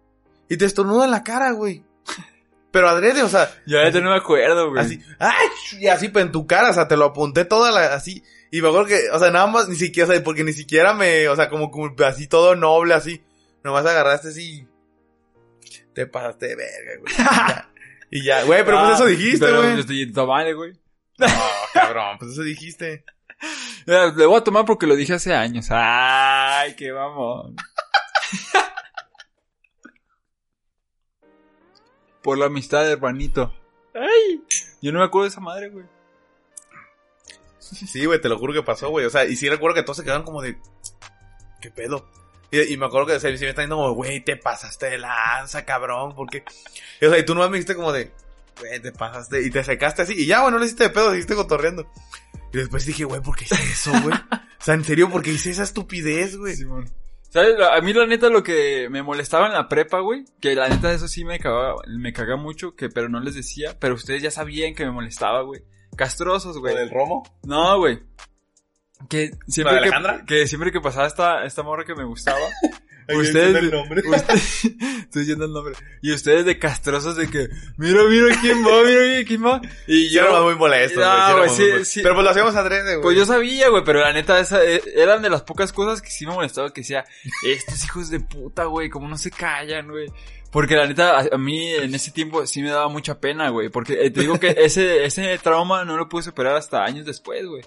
[SPEAKER 1] Y te estornudo en la cara, güey. *laughs* Pero adrede, o sea,
[SPEAKER 2] Ya neta no me acuerdo, güey.
[SPEAKER 1] así, ¡ay! Y así, pero en tu cara, o sea, te lo apunté toda la, así. Y me acuerdo que, o sea, nada más, ni siquiera, o sea, porque ni siquiera me, o sea, como, como así todo noble, así. Nomás agarraste así. Te pasaste de verga, güey. *laughs* Y ya. Güey, pero pues
[SPEAKER 2] Ah,
[SPEAKER 1] eso dijiste,
[SPEAKER 2] pero
[SPEAKER 1] güey.
[SPEAKER 2] yo estoy tomando, güey.
[SPEAKER 1] No, cabrón, pues eso dijiste. *laughs*
[SPEAKER 2] Le voy a tomar porque lo dije hace años. Ay, qué vamos. *laughs* Por la amistad, hermanito. Ay, yo no me acuerdo de esa madre, güey.
[SPEAKER 1] Sí, güey, te lo juro que pasó, güey. O sea, y sí recuerdo que todos se quedaron como de. ¿Qué pedo? Y, y me acuerdo que se, se me está diciendo como, güey, te pasaste de lanza, cabrón, porque. Y, o sea, y tú nomás me dijiste como de, güey, te pasaste. Y te secaste así. Y ya, güey, no le hiciste de pedo, seguiste cotorreando. Y después dije, güey, ¿por qué hice eso, güey? O sea, en serio, ¿por qué hice esa estupidez, güey?
[SPEAKER 2] Simón. ¿Sabes? A mí la neta lo que me molestaba en la prepa, güey, que la neta eso sí me cagaba, me cagaba mucho, que pero no les decía, pero ustedes ya sabían que me molestaba, güey. Castrosos, güey.
[SPEAKER 1] ¿Lo del romo?
[SPEAKER 2] No, güey. Que siempre
[SPEAKER 1] ¿La de
[SPEAKER 2] que, que siempre que pasaba esta, esta morra que me gustaba, *laughs* ustedes,
[SPEAKER 1] el nombre. *laughs*
[SPEAKER 2] usted- estoy diciendo el nombre, y ustedes de castrosos de que, mira, mira quién va, mira, mira quién va, y yo,
[SPEAKER 1] éramos muy molestos,
[SPEAKER 2] No,
[SPEAKER 1] güey. sí
[SPEAKER 2] sí,
[SPEAKER 1] muy molestos.
[SPEAKER 2] sí.
[SPEAKER 1] Pero pues lo hacíamos adrede, güey.
[SPEAKER 2] Pues yo sabía, güey, pero la neta, esa, eh, eran de las pocas cosas que sí me molestaba que decía, estos hijos de puta, güey, como no se callan, güey. Porque la neta, a, a mí en ese tiempo sí me daba mucha pena, güey. Porque eh, te digo que ese, ese trauma no lo pude superar hasta años después, güey.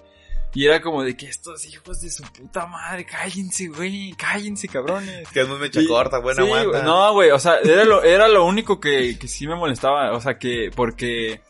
[SPEAKER 2] Y era como de que estos hijos de su puta madre, cállense, güey, cállense, cabrones.
[SPEAKER 1] Que es muy mecha
[SPEAKER 2] Y-
[SPEAKER 1] corta, buena
[SPEAKER 2] sí,
[SPEAKER 1] aguanta.
[SPEAKER 2] No, güey, o sea, era lo, era lo único que, que sí me molestaba. O sea, que, porque,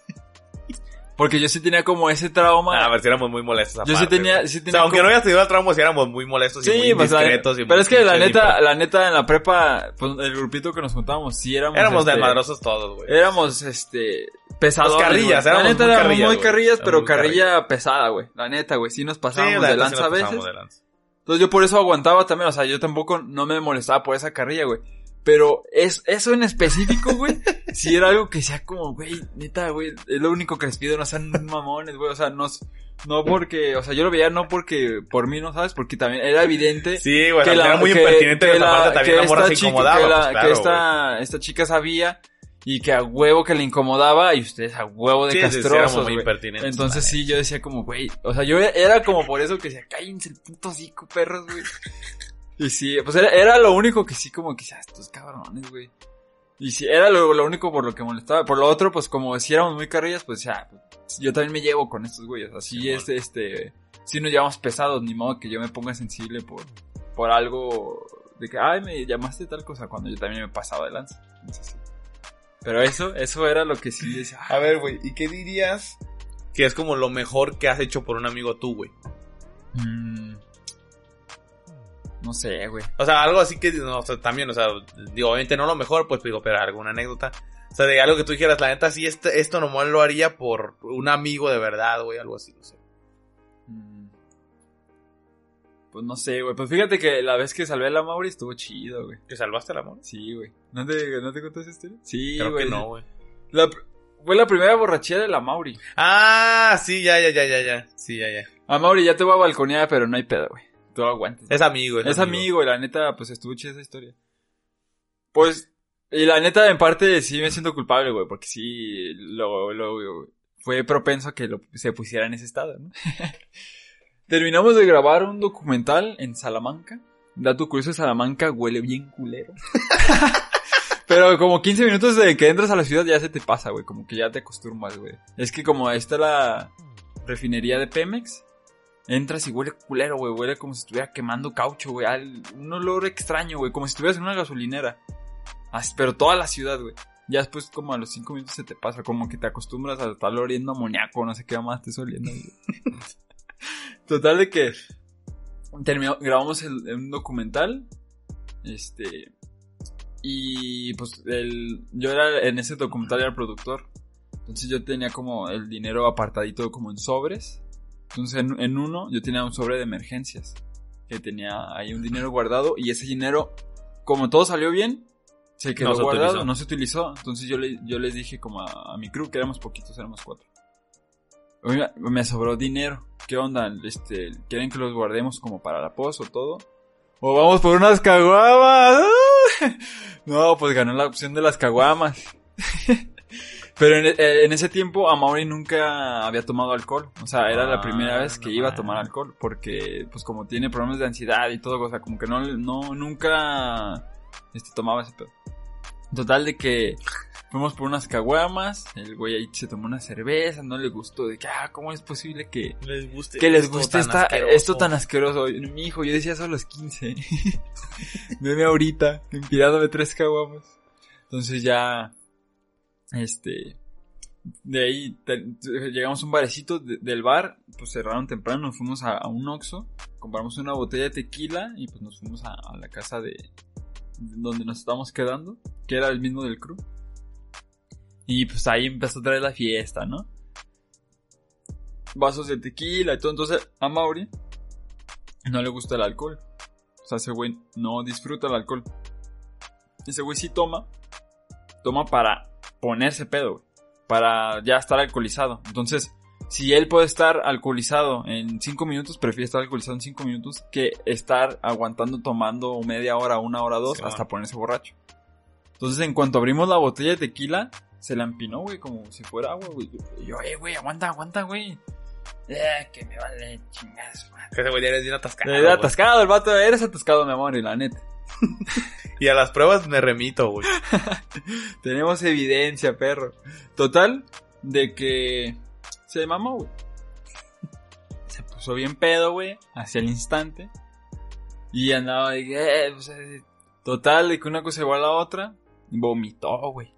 [SPEAKER 2] porque yo sí tenía como ese trauma.
[SPEAKER 1] Ah, a ver, si éramos muy molestos.
[SPEAKER 2] yo sí tenía, sí
[SPEAKER 1] O
[SPEAKER 2] tenía
[SPEAKER 1] sea, aunque
[SPEAKER 2] como-
[SPEAKER 1] no hayas tenido el trauma, sí éramos muy molestos y
[SPEAKER 2] Sí,
[SPEAKER 1] muy
[SPEAKER 2] pues,
[SPEAKER 1] discretos. y
[SPEAKER 2] pero es que la neta,
[SPEAKER 1] limpios.
[SPEAKER 2] la neta en la prepa, pues el grupito que nos juntábamos, sí éramos.
[SPEAKER 1] Éramos
[SPEAKER 2] este,
[SPEAKER 1] desmadrosos todos, güey.
[SPEAKER 2] Éramos, este, pesados.
[SPEAKER 1] Los carrillas,
[SPEAKER 2] La neta
[SPEAKER 1] muy carrillas,
[SPEAKER 2] muy carrillas, pero
[SPEAKER 1] muy
[SPEAKER 2] carrilla pesada, güey. La neta, güey. Sí nos
[SPEAKER 1] Sí,
[SPEAKER 2] pasábamos
[SPEAKER 1] la
[SPEAKER 2] de
[SPEAKER 1] neta, sí
[SPEAKER 2] lanza a veces.
[SPEAKER 1] de lanza.
[SPEAKER 2] Entonces yo por eso aguantaba también, o sea, yo tampoco no me molestaba por esa carrilla, güey. Pero es, eso en específico, güey, *laughs* sí era algo que sea como, güey, neta, güey, es lo único que les pido, no sean *laughs* mamones, güey, o sea, no, no porque, o sea, yo lo veía no porque, por mí, ¿no sabes? Porque también era evidente
[SPEAKER 1] Sí, güey,
[SPEAKER 2] que
[SPEAKER 1] sea, era muy
[SPEAKER 2] que-
[SPEAKER 1] impertinente
[SPEAKER 2] que
[SPEAKER 1] de
[SPEAKER 2] la-
[SPEAKER 1] parte también
[SPEAKER 2] que
[SPEAKER 1] la
[SPEAKER 2] esta chica-
[SPEAKER 1] incomodaba,
[SPEAKER 2] que, la-
[SPEAKER 1] pues, claro,
[SPEAKER 2] que esta, esta chica sabía y que a huevo que le incomodaba y ustedes a huevo de
[SPEAKER 1] Sí, sí, sí,
[SPEAKER 2] castrosos,
[SPEAKER 1] muy.
[SPEAKER 2] Entonces sí, yo decía como, güey, o sea, yo era como por eso que decía, cállense el puto hocico, perros, güey. Y sí, pues era, era lo único que sí como que decía, estos cabrones, güey. Y sí, era lo, lo único por lo que molestaba. Por lo otro, pues como si éramos muy carrillas, pues ya, pues, yo también me llevo con estos güeyes. Así es, este, si nos llevamos pesados, ni modo que yo me ponga sensible por, por algo de que, ay, me llamaste tal cosa, cuando yo también me pasaba de lanza. Entonces, sí. Pero eso, eso era lo que sí decía.
[SPEAKER 1] A ver, güey, ¿y qué dirías que es como lo mejor que has hecho por un amigo tú, güey?
[SPEAKER 2] Mm, no sé, güey.
[SPEAKER 1] O sea, algo así que, no, o sea, también, o sea, digo, obviamente no lo mejor, pues digo, pero alguna anécdota. O sea, de algo que tú dijeras, la neta, sí, este, esto nomás lo haría por un amigo de verdad, güey, algo así, no sé.
[SPEAKER 2] Pues no sé, güey. Pues fíjate que la vez que salvé a la Mauri estuvo chido, güey.
[SPEAKER 1] ¿Que salvaste el amor?
[SPEAKER 2] Sí, güey. ¿No te, ¿No te contó esa historia? Sí,
[SPEAKER 1] Creo
[SPEAKER 2] güey.
[SPEAKER 1] que no, güey.
[SPEAKER 2] La fue la primera borrachera de la Mauri.
[SPEAKER 1] Ah, sí, ya, ya, ya, ya, ya. Sí, ya, ya.
[SPEAKER 2] A Mauri ya te voy a balconear, pero no hay pedo, güey. tú aguantes.
[SPEAKER 1] Es amigo,
[SPEAKER 2] Es amigo, y la neta, pues estuvo chida esa historia. Pues, y la neta, en parte, sí me siento culpable, güey, porque sí, lo, lo, fue propenso a que lo, se pusiera en ese estado, ¿no? *laughs* Terminamos de grabar un documental en Salamanca. Dato curioso, Salamanca huele bien culero. *laughs* Pero como 15 minutos de que entras a la ciudad ya se te pasa, güey. Como que ya te acostumbras, güey. Es que como está la refinería de Pemex, entras y huele culero, güey. Huele como si estuviera quemando caucho, güey. Un olor extraño, güey. Como si estuvieras en una gasolinera. Pero toda la ciudad, güey. Ya después como a los 5 minutos se te pasa. Como que te acostumbras a estar oliendo amoníaco. No sé qué más te oliendo. *laughs* Total de que terminó, grabamos el, un documental. Este. Y pues el, yo era en ese documental era el productor. Entonces yo tenía como el dinero apartadito como en sobres. Entonces en, uno yo tenía un sobre de emergencias. Que tenía ahí un dinero guardado. Y ese dinero, como todo salió bien, se quedó guardado, no se utilizó. Entonces yo, le, yo les dije como a, a mi crew, que éramos poquitos, éramos cuatro me sobró dinero. ¿Qué onda? Este, ¿quieren que los guardemos como para la pos o todo? O vamos por unas caguamas. *laughs* no, pues ganó la opción de las caguamas. *laughs* Pero eh, en, ese tiempo Amaury nunca había tomado alcohol. O sea, era la primera vez que iba a tomar alcohol. Porque, pues como tiene problemas de ansiedad y todo, o sea, como que no, no, nunca, este, tomaba ese pedo. Total de que Fuimos por unas caguamas, el güey ahí se tomó una cerveza, no le gustó, de que, ah, ¿cómo es posible que les guste, que les guste esta, esto tan asqueroso? Mi hijo, yo decía eso a los 15. Veme *laughs* ahorita, de tres caguamas. Entonces ya, este, de ahí llegamos a un barecito del bar, pues cerraron temprano, nos fuimos a, un Oxxo, compramos una botella de tequila y pues nos fuimos a, a la casa de donde nos estábamos quedando, que era el mismo del crew. Y pues ahí empezó a traer la fiesta, ¿no? Vasos de tequila y todo. Entonces a Mauri no le gusta el alcohol. O sea, ese güey no disfruta el alcohol. Ese güey sí toma. Toma para ponerse pedo, Para ya estar alcoholizado. Entonces, si él puede estar alcoholizado en 5 minutos, prefiere estar alcoholizado en 5 minutos que estar aguantando tomando media hora, una hora, dos, hasta ponerse borracho. Entonces, en cuanto abrimos la botella de tequila, se la empinó, güey, como si fuera agua, güey. Y yo, eh, güey, aguanta, aguanta, güey. Eh, que me vale chingas, güey.
[SPEAKER 1] Que ese güey eres bien atascado.
[SPEAKER 2] Eres atascado, el vato, eres atascado, mi amor, y la neta. *laughs*
[SPEAKER 1] y a las pruebas me remito, güey. *laughs*
[SPEAKER 2] Tenemos evidencia, perro. Total, de que se mamó, güey. Se puso bien pedo, güey, hacia el instante. Y andaba de que, eh, pues, eh, total, de que una cosa igual a la otra. Vomitó, güey.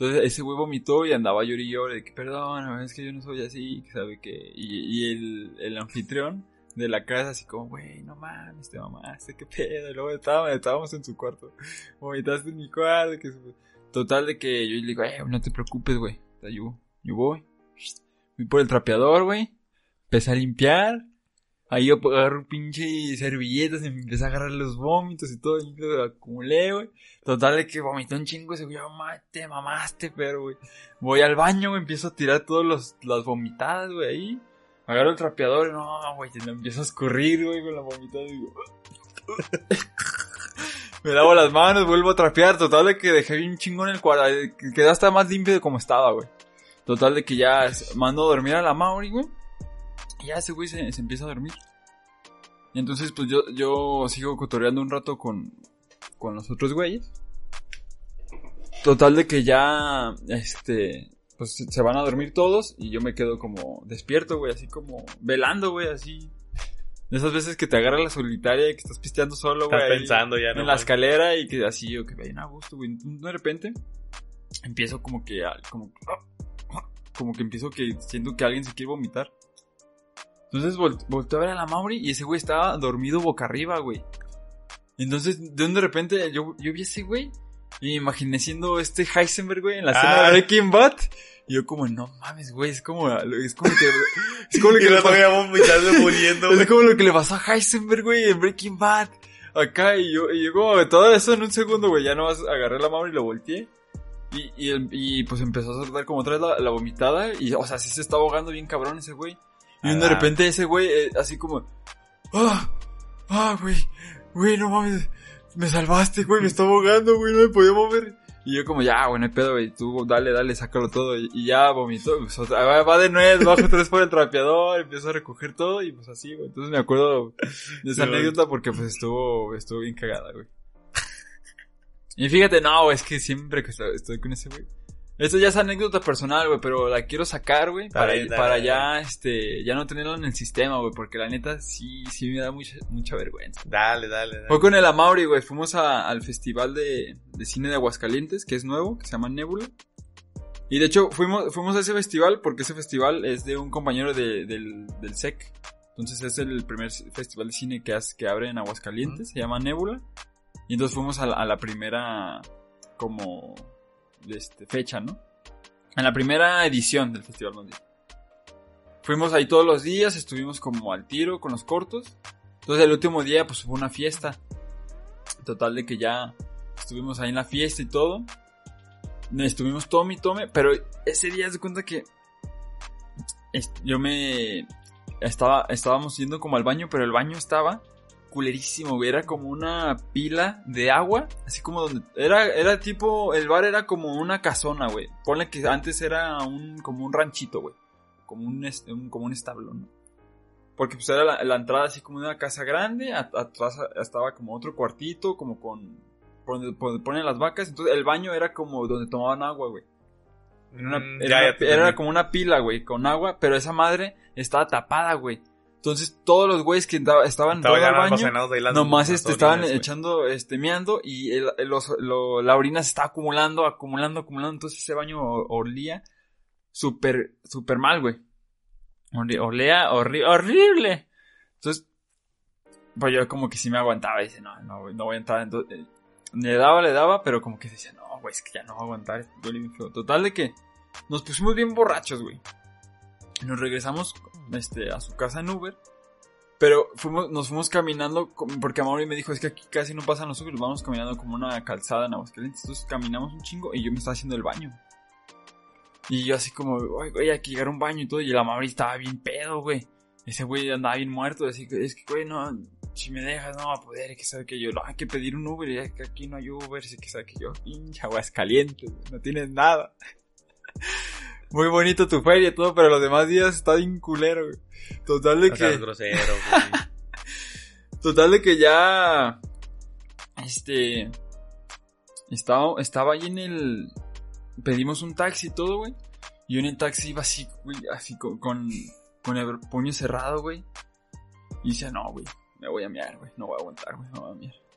[SPEAKER 2] Entonces ese güey vomitó y andaba llori y de que perdón, es que yo no soy así, que sabe que... Y, el, el, anfitrión de la casa así como, güey, no mames, te mamaste, qué pedo. Y luego estábamos, en su cuarto, vomitaste en mi cuarto. Total de que yo le digo, eh, no te preocupes, güey, yo, yo voy. Fui por el trapeador, güey, empecé a limpiar. Ahí yo agarro pinche servilletas y me empecé a agarrar los vómitos y todo, y lo acumulé, güey. Total de que vomitó un chingo ese güey, te mamaste, pero, güey. Voy al baño, güey, empiezo a tirar todas las vomitadas, güey, ahí. Agarro el trapeador no, güey, te lo empiezo a escurrir, güey, con la vomitada digo... *laughs* me lavo las manos, vuelvo a trapear, total de que dejé bien chingón el cuadro, quedé hasta más limpio de como estaba, güey. Total de que ya mando a dormir a la Mauri, güey. Y ya ese güey se, empieza a dormir. Y entonces, pues yo, yo sigo cotoreando un rato con, con los otros güeyes. Total de que ya, este, pues se van a dormir todos y yo me quedo como despierto, güey, así como velando, güey, así. De esas veces que te agarra la solitaria y que estás pisteando solo, güey.
[SPEAKER 1] Estás pensando ya,
[SPEAKER 2] En la escalera y que así, yo que vayan a gusto, güey. De repente, empiezo como que, como, como que empiezo que siento que alguien se quiere vomitar. Entonces volteé a ver a la Mauri y ese güey estaba dormido boca arriba, güey. Entonces, de de repente, yo, yo vi a ese güey y me imaginé siendo este Heisenberg, güey, en la escena de ah. Breaking Bad. Y yo como, no mames, güey, es como, es como que, es como lo *laughs* que le pasó, muriendo, *laughs* Es como lo que le pasó a Heisenberg, güey, en Breaking Bad. Acá, y yo, y yo como, todo eso en un segundo, güey, ya nomás agarré la mano y lo volteé. Y, y, y pues empezó a soltar como otra vez la, la vomitada. Y, o sea, sí se está ahogando bien cabrón ese güey. Y de repente ese güey, eh, así como, ¡Ah! ¡Ah, güey! Güey, no mames. Me salvaste, güey, me estaba ahogando, güey, no me podía mover. Y yo como, ya, güey, no hay pedo, güey, tú dale, dale, sácalo todo. Y, ya vomitó, pues, va de nuez, bajo tres por el trapeador, empiezo a recoger todo y pues así, güey. Entonces me acuerdo de esa anécdota porque pues estuvo, estuvo bien cagada, güey. Y fíjate, no, es que siempre que estoy con ese güey, esto ya es anécdota personal, güey, pero la quiero sacar, güey, para, para, ya, este, ya no tenerlo en el sistema, güey, porque la neta sí, sí me da mucha, mucha vergüenza.
[SPEAKER 1] Dale, dale, dale.
[SPEAKER 2] Fue con el Amauri, güey, fuimos al festival de, de cine de Aguascalientes, que es nuevo, que se llama Nebula. Y de hecho, fuimos, fuimos a ese festival porque ese festival es de un compañero de, del, del SEC. Entonces es el primer festival de cine que, que abre en Aguascalientes, se llama Nebula. Y entonces fuimos a a la primera, como, este, fecha, ¿no? En la primera edición del Festival Mundial. Fuimos ahí todos los días, estuvimos como al tiro con los cortos. Entonces el último día pues hubo una fiesta. Total de que ya estuvimos ahí en la fiesta y todo. Estuvimos tome y tome, pero ese día se cuenta que yo me estaba estábamos yendo como al baño, pero el baño estaba culerísimo, güey. Era como una pila de agua, así como donde... Era, era tipo, el bar era como una casona, güey. Ponle que antes era un, como un ranchito, güey. Como un, como un establo, ¿no? Porque pues era la, entrada así como una casa grande, atrás estaba como otro cuartito, como con... donde, ponen las vacas. Entonces el baño era como donde tomaban agua, güey. Mm, era, como una pila, güey, con agua, pero esa madre estaba tapada, güey. Entonces todos los güeyes que estaban en al baño, nomás este, estaban echando, este, meando y el, la orina se estaba acumulando, acumulando, acumulando. Entonces ese baño olía súper, súper mal, güey. Olía horrible. Entonces, pues yo como que sí me aguantaba y dice, no, no, no voy a entrar. Entonces, eh, le daba, le daba, pero como que decía, no, güey, es que ya no voy a aguantar. Total de que nos pusimos bien borrachos, güey. Nos regresamos este, a su casa en Uber. Pero fuimos, nos fuimos caminando, porque Amaury me dijo, es que aquí casi no pasan los Uber, vamos caminando como una calzada en Aguascalientes. Entonces caminamos un chingo y yo me estaba haciendo el baño. Y yo así como, güey, hay que llegar a un baño y todo. Y la Amaury estaba bien pedo, güey. Ese güey andaba bien muerto. Así que, es que, güey, no, si me dejas, no va a poder. Que sabe que yo, no, hay que pedir un Uber. Y es que aquí no hay Uber. Que sabe que yo, pinche Aguascalientes, no tienes nada. *laughs* muy bonito tu feria y todo, pero los demás días está bien culero, güey. Total de que. grosero, güey. *laughs* Total de que ya. Este. Estaba, estaba ahí en el. Pedimos un taxi y todo, güey. Y en el taxi iba así, güey, así con, con, el puño cerrado, güey. Y dice, no, güey, me voy a miar, güey. No voy a aguantar, güey, no voy a miar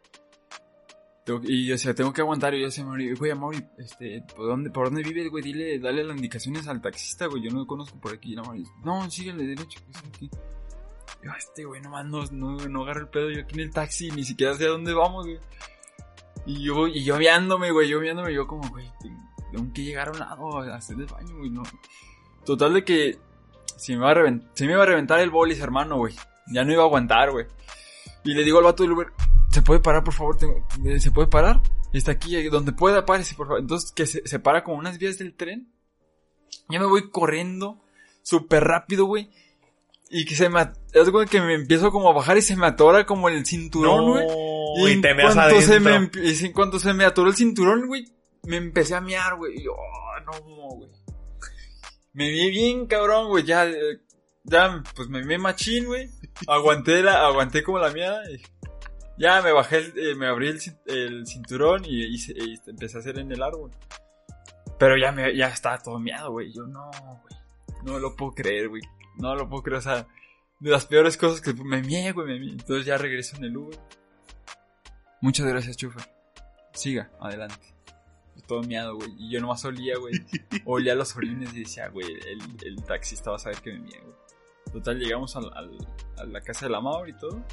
[SPEAKER 2] y yo decía, tengo que aguantar. Y yo decía, güey, amor, este, ¿por dónde, ¿por dónde vives, güey? Dile, dale las indicaciones al taxista, güey. Yo no lo conozco por aquí. No, no síguele derecho, que aquí. Yo, este, güey, nomás no, no, no agarro el pedo. Yo aquí en el taxi, ni siquiera sé a dónde vamos, güey. Y yo, y yo viándome, güey, yo viándome, yo como, güey, tengo que llegar a un lado a hacer el baño, güey, no. Total de que se me iba a reventar, se me iba a reventar el bolis, hermano, güey. Ya no iba a aguantar, güey. Y le digo al vato del Uber, ¿se puede parar, por favor? ¿Se puede parar? Está aquí, donde pueda, párese, por favor. Entonces, que se, para como unas vías del tren. Ya me voy corriendo, súper rápido, güey. Y que se me, es como que me empiezo como a bajar y se me atora como el cinturón, güey. y, en te cuanto se me, y en cuanto se me atoró el cinturón, güey, me empecé a miar, güey. Y yo, oh, no, güey. Me vi bien cabrón, güey. Ya, ya, pues me vi machín, güey. Aguanté la, aguanté como la mía. Y ya me bajé, eh, me abrí el, cinturón y, empecé a hacer en el árbol. Pero ya me, ya estaba todo miado, güey. Yo no, güey. No lo puedo creer, güey. No lo puedo creer, o sea, de las peores cosas que me mié, güey, me mié. Entonces ya regreso en el Uber. Muchas gracias, chufa. Siga, adelante. Todo miado, güey. Y yo nomás olía, güey. *laughs* Olía los orines y decía, güey, el, el taxista va a saber que me mié, güey. Total, llegamos al, a la casa de la Maur y todo.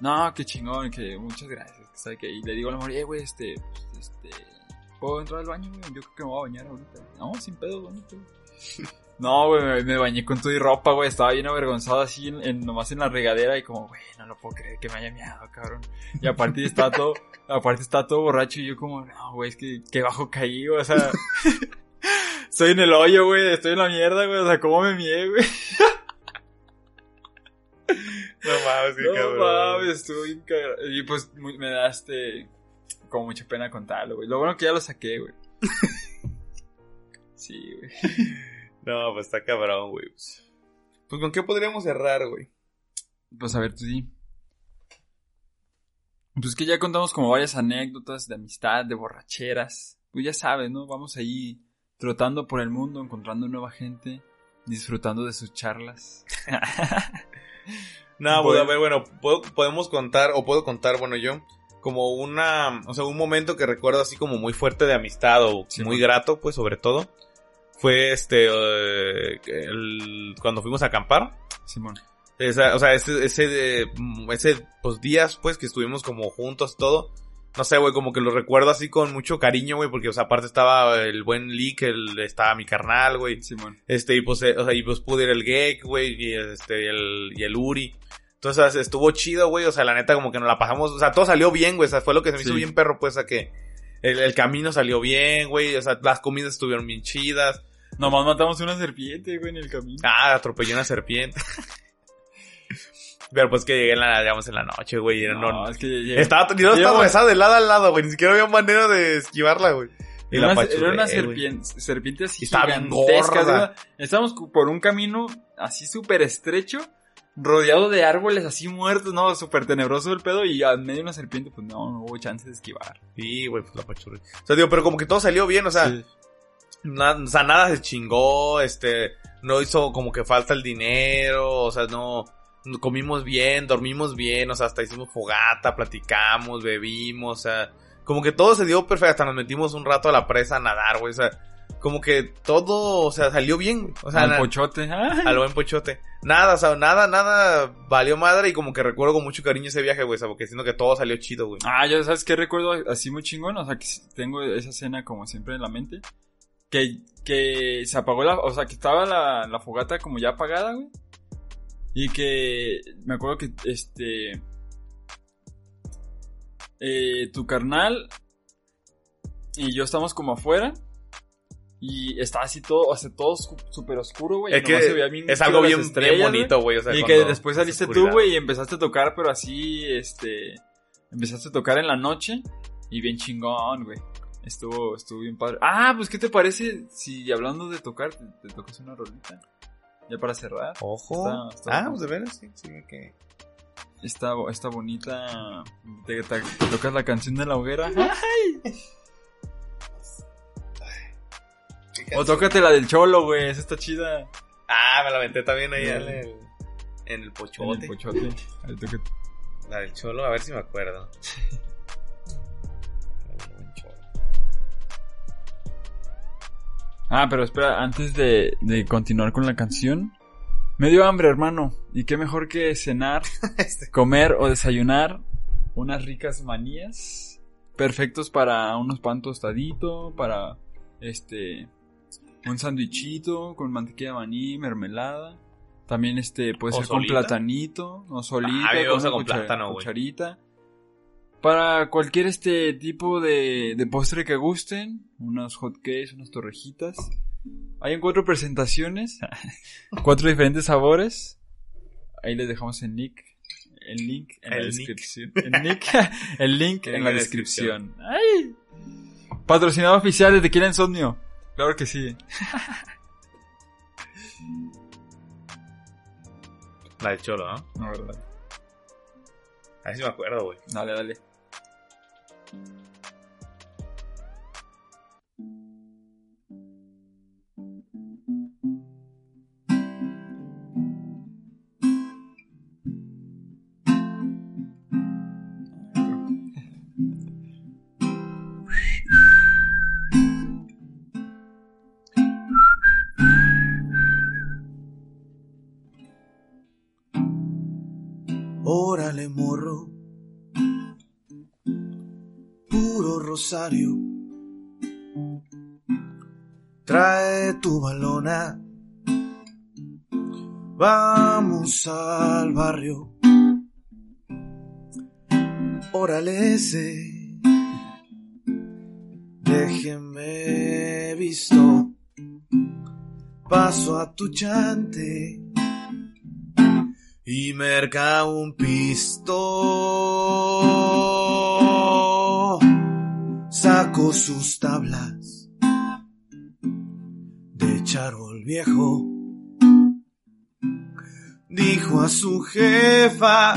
[SPEAKER 2] No, qué chingón, que muchas gracias. ¿sabe que? Y le digo al amor, eh, güey, este, pues, este, ¿puedo entrar al baño, güey? Yo creo que me voy a bañar ahorita. No, sin pedo, bonito. *laughs* No, güey, me, bañé con tu y ropa, güey. Estaba bien avergonzado así, en, nomás en la regadera y como, güey, no lo puedo creer que me haya miado, cabrón. Y aparte está todo, *laughs* aparte está todo borracho y yo como, no, güey, es que, que bajo caí, o sea, *laughs* estoy en el hoyo, güey, estoy en la mierda, güey, o sea, ¿cómo me mié, güey?
[SPEAKER 1] No mames, qué
[SPEAKER 2] No
[SPEAKER 1] cabrón.
[SPEAKER 2] mames, estuvo bien cagado. Y pues muy- me da este. Como mucha pena contarlo, güey. Lo bueno que ya lo saqué, güey. *laughs* Sí, güey.
[SPEAKER 1] No, pues está cabrón, güey. Pues con qué podríamos cerrar, güey.
[SPEAKER 2] Pues a ver, tú di. Pues que ya contamos como varias anécdotas de amistad, de borracheras. Pues ya sabes, ¿no? Vamos ahí trotando por el mundo, encontrando nueva gente, disfrutando de sus charlas. *laughs*
[SPEAKER 1] No, pues
[SPEAKER 2] Bueno.
[SPEAKER 1] a ver, bueno, puedo- podemos contar, o puedo contar, bueno, yo, como una, o sea, un momento que recuerdo así como muy fuerte de amistad o
[SPEAKER 2] Sí,
[SPEAKER 1] muy grato, pues sobre todo, fue este, eh, el- cuando fuimos a acampar.
[SPEAKER 2] Simón.
[SPEAKER 1] Esa- o sea, ese, ese, mm, ese, pues días, pues, que estuvimos como juntos todo. No sé, güey, como que lo recuerdo así con mucho cariño, güey, porque, o sea, aparte estaba el buen que el- estaba mi carnal, güey.
[SPEAKER 2] Simón.
[SPEAKER 1] Este, y pues, eh, o sea, y pues pude ir el Geek, güey, y este, y el, y el Uri. Entonces, estuvo chido, güey, o sea, la neta como que nos la pasamos, o sea, todo salió bien, güey, o sea, fue lo que se me hizo bien perro, pues, a que el, el camino salió bien, güey, o sea, las comidas estuvieron bien chidas.
[SPEAKER 2] Nomás matamos una serpiente, güey, en el camino.
[SPEAKER 1] Ah, atropellé una serpiente. *laughs* Pero pues que llegué en la, digamos, en la noche, güey,
[SPEAKER 2] no,
[SPEAKER 1] no,
[SPEAKER 2] es que llega-
[SPEAKER 1] estaba, y no estaba atravesada de lado a lado, güey, ni siquiera había manera de esquivarla, güey. Y
[SPEAKER 2] Era
[SPEAKER 1] la
[SPEAKER 2] una, era una serpiente, serpiente así
[SPEAKER 1] estaba
[SPEAKER 2] gigantesca. Estábamos por un camino así súper estrecho, rodeado de árboles así muertos, no, súper tenebroso el pedo, y en medio de una serpiente, pues no, no hubo chance de esquivar.
[SPEAKER 1] Sí, güey, pues la apachurré. O sea, digo, pero como que todo salió bien, o sea,
[SPEAKER 2] Sí.
[SPEAKER 1] na- o sea, nada se chingó, este, no hizo como que falta el dinero, o sea, no comimos bien, dormimos bien, o sea, hasta hicimos fogata, platicamos, bebimos, o sea, como que todo se dio perfecto, hasta nos metimos un rato a la presa a nadar, güey, o sea, como que todo, o sea, salió bien, o sea,
[SPEAKER 2] Al pochote.
[SPEAKER 1] Al buen pochote. Nada, o sea, nada, nada valió madre y como que recuerdo con mucho cariño ese viaje, güey, o sea, porque siento que todo salió chido, güey.
[SPEAKER 2] Ah, ya sabes qué recuerdo así muy chingón, o sea, que tengo esa escena como siempre en la mente. Que, que se apagó la, o sea, que estaba la, la fogata como ya apagada, güey. Y que me acuerdo que, este, eh, tu carnal y yo estamos como afuera. Y está así todo, sea, todo súper oscuro, güey.
[SPEAKER 1] Es que
[SPEAKER 2] nomás se veía bien
[SPEAKER 1] es algo bien, bonito, güey, o sea,
[SPEAKER 2] Y que después
[SPEAKER 1] es
[SPEAKER 2] saliste tú, güey, y empezaste a tocar, pero así, este, empezaste a tocar en la noche y bien chingón, güey. Estuvo, estuvo bien padre. Ah, pues, ¿qué te parece si hablando de tocar, te, te tocas una rolita? Ya para cerrar.
[SPEAKER 1] Ojo.
[SPEAKER 2] Está- está
[SPEAKER 1] ah, pues de veras, sí, sí, que...
[SPEAKER 2] Esta, esta bonita, te, te- te tocas la canción de la hoguera. O tócate la del cholo, güey, esa está chida.
[SPEAKER 1] Ah, me la aventé también ahí en el, en el
[SPEAKER 2] En el
[SPEAKER 1] pochote.
[SPEAKER 2] pochote. Ahí.
[SPEAKER 1] La del cholo, a ver si me acuerdo. *laughs*
[SPEAKER 2] Ah, pero espera, antes de, de continuar con la canción. Me dio hambre, hermano. Y qué mejor que cenar, *laughs*
[SPEAKER 1] Este-
[SPEAKER 2] comer o desayunar unas ricas manías. Perfectos para unos pan tostadito, para este un sandwichito con mantequilla de maní, mermelada. También este puede
[SPEAKER 1] ¿O
[SPEAKER 2] ser con platanito, o solita,
[SPEAKER 1] Ah,
[SPEAKER 2] con
[SPEAKER 1] con
[SPEAKER 2] cuchara-
[SPEAKER 1] plátano,
[SPEAKER 2] cucharita. Para cualquier este tipo de, de postre que gusten, unos hot cakes, unas torrejitas. Hay en cuatro presentaciones, *laughs* cuatro diferentes sabores. Ahí les dejamos el link, el link en la
[SPEAKER 1] nick.
[SPEAKER 2] descripción. El, nick, el link en la *laughs* descripción. ¡Ay! Patrocinado oficial de Tequila Insomnio. Claro que sí.
[SPEAKER 1] La del cholo, ¿no?
[SPEAKER 2] No, verdad.
[SPEAKER 1] A ver si me acuerdo, güey.
[SPEAKER 2] Dale, dale.
[SPEAKER 3] うん。Rosario. Trae tu balona. Vamos al barrio. Órale ese. Déjeme visto. Paso a tu chante
[SPEAKER 1] y merca un pisto. Sacó sus tablas de charol viejo. Dijo a su jefa,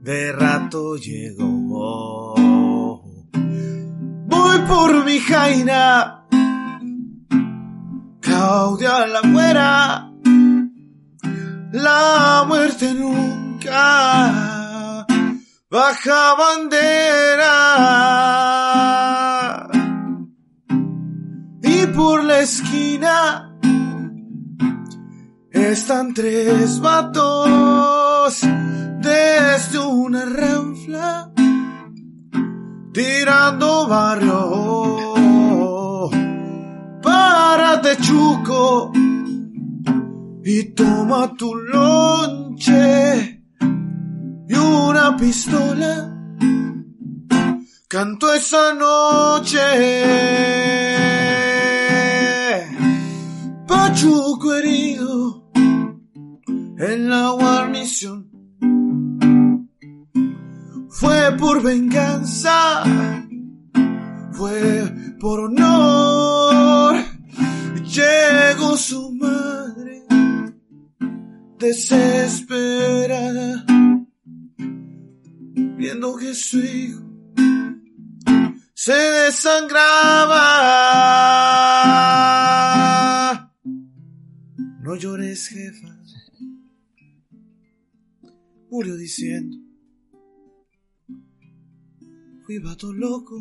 [SPEAKER 1] de rato llegó. Voy por mi jaina, Claudia la muera, la muerte nunca baja bandera. Y por la esquina están tres vatos desde una ranfla tirando barrio. Párate, chuco, y toma tu lonche y una pistola. Canto esa noche. Pachuco herido en la guarnición fue por venganza, fue por honor. Llegó su madre desesperada, viendo que su hijo se desangraba. No llores, jefa, murió diciendo fui vato loco.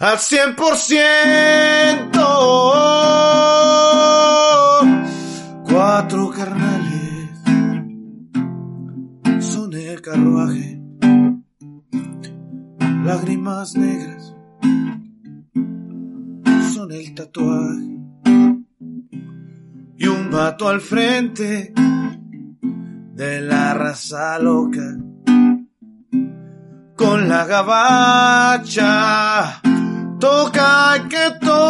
[SPEAKER 1] Al cien por ciento. Cuatro carnales carruaje. Lágrimas negras son el tatuaje. Y un vato al frente de la raza loca con la gabacha. Toca que toca.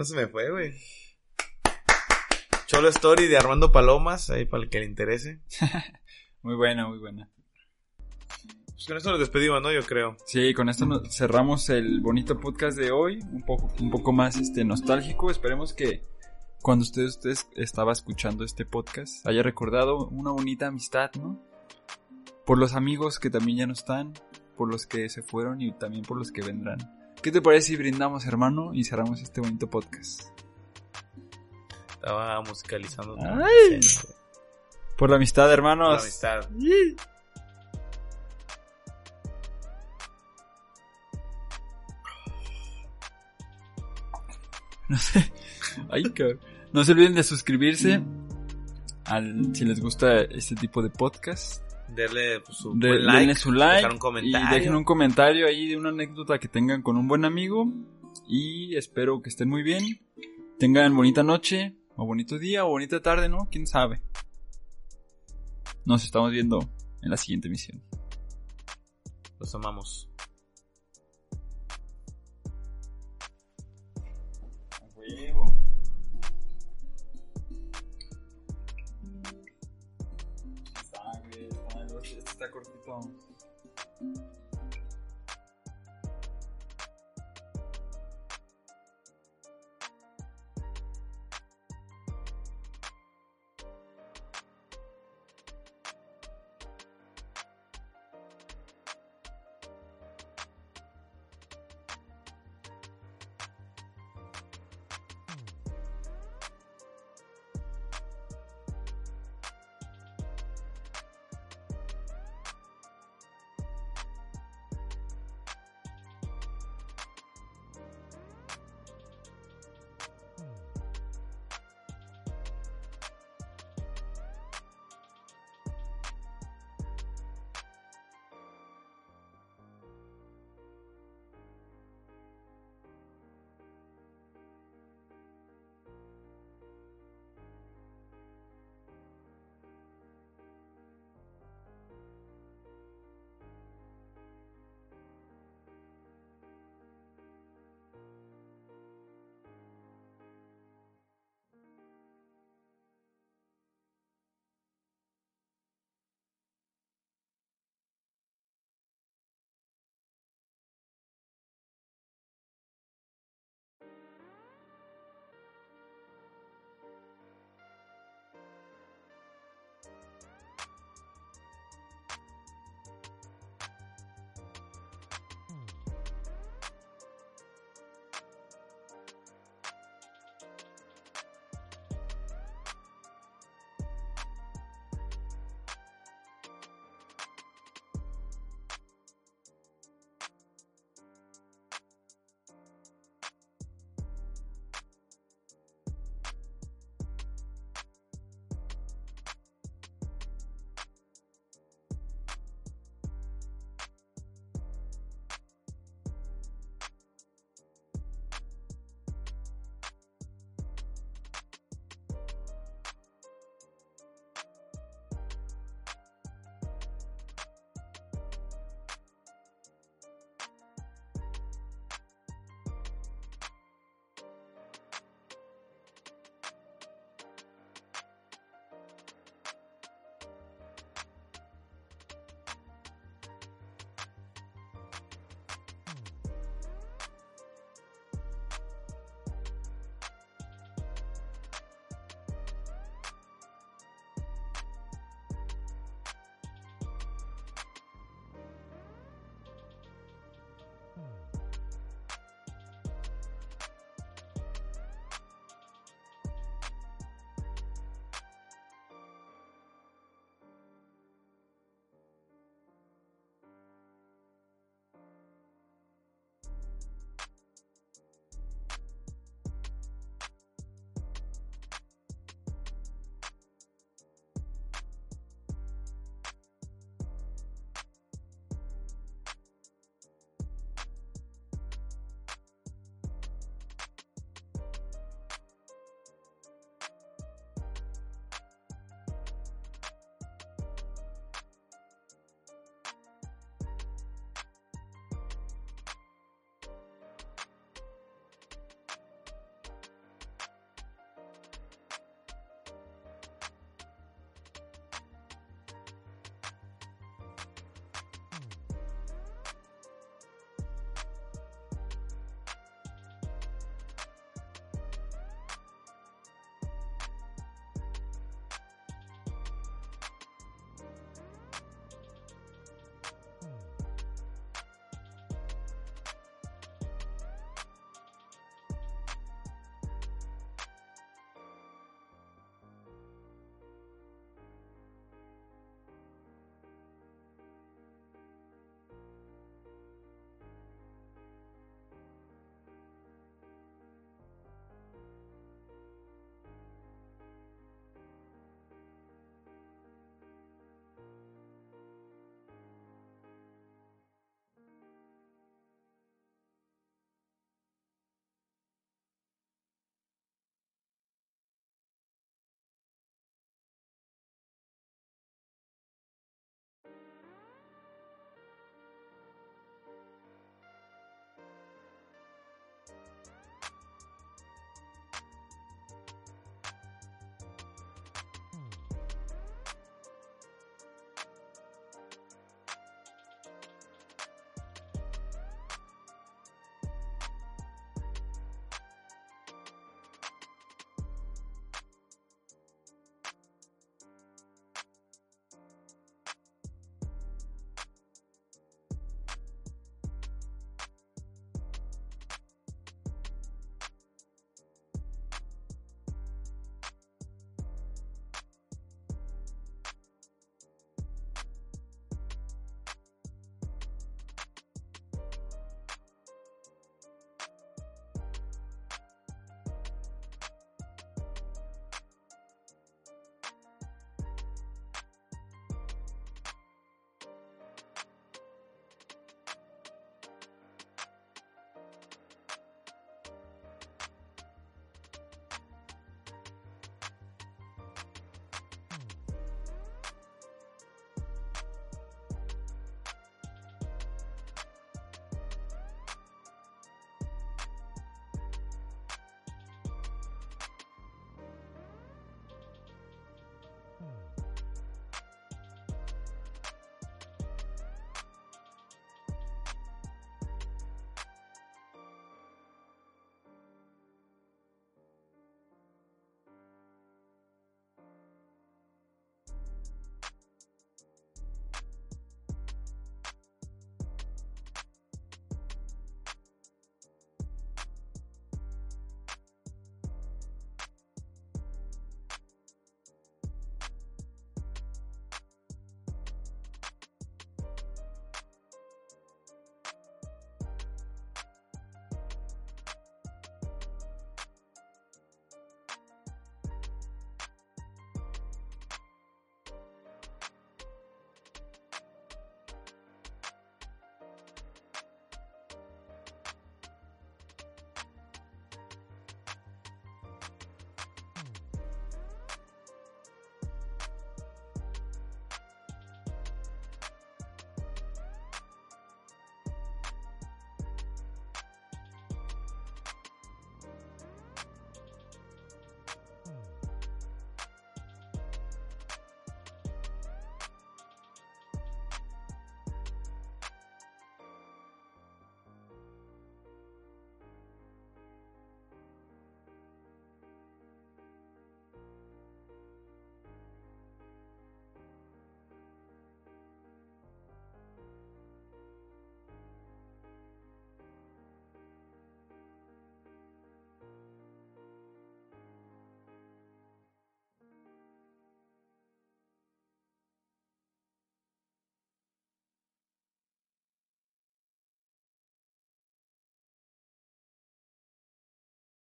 [SPEAKER 4] No se me fue, güey. Cholo Story de Armando Palomas, ahí para el que le interese. *laughs*
[SPEAKER 2] Muy buena, muy buena.
[SPEAKER 4] Pues con esto nos despedimos, ¿no? Yo creo.
[SPEAKER 2] Sí, con esto nos cerramos el bonito podcast de hoy, un poco, un poco más este nostálgico. Esperemos que cuando usted, usted estaba escuchando este podcast haya recordado una bonita amistad, ¿no? Por los amigos que también ya no están, por los que se fueron y también por los que vendrán. ¿Qué te parece si brindamos, hermano, y cerramos este bonito podcast?
[SPEAKER 4] Estaba musicalizando.
[SPEAKER 2] Ay.
[SPEAKER 4] güey.
[SPEAKER 2] Por la amistad,
[SPEAKER 4] La
[SPEAKER 2] hermanos.
[SPEAKER 4] amistad.
[SPEAKER 2] No sé. Ay, cabrón. No se olviden de suscribirse al, si les gusta este tipo de podcast.
[SPEAKER 4] Denle pues, su
[SPEAKER 2] De-
[SPEAKER 4] buen like,
[SPEAKER 2] denle su like
[SPEAKER 4] dejar un
[SPEAKER 2] y dejen un comentario ahí de una anécdota que tengan con un buen amigo. Y espero que estén muy bien. Tengan bonita noche, o bonito día, o bonita tarde, ¿no? ¿Quién sabe? Nos estamos viendo en la siguiente emisión.
[SPEAKER 4] Los amamos.
[SPEAKER 2] huevo. Está, güey,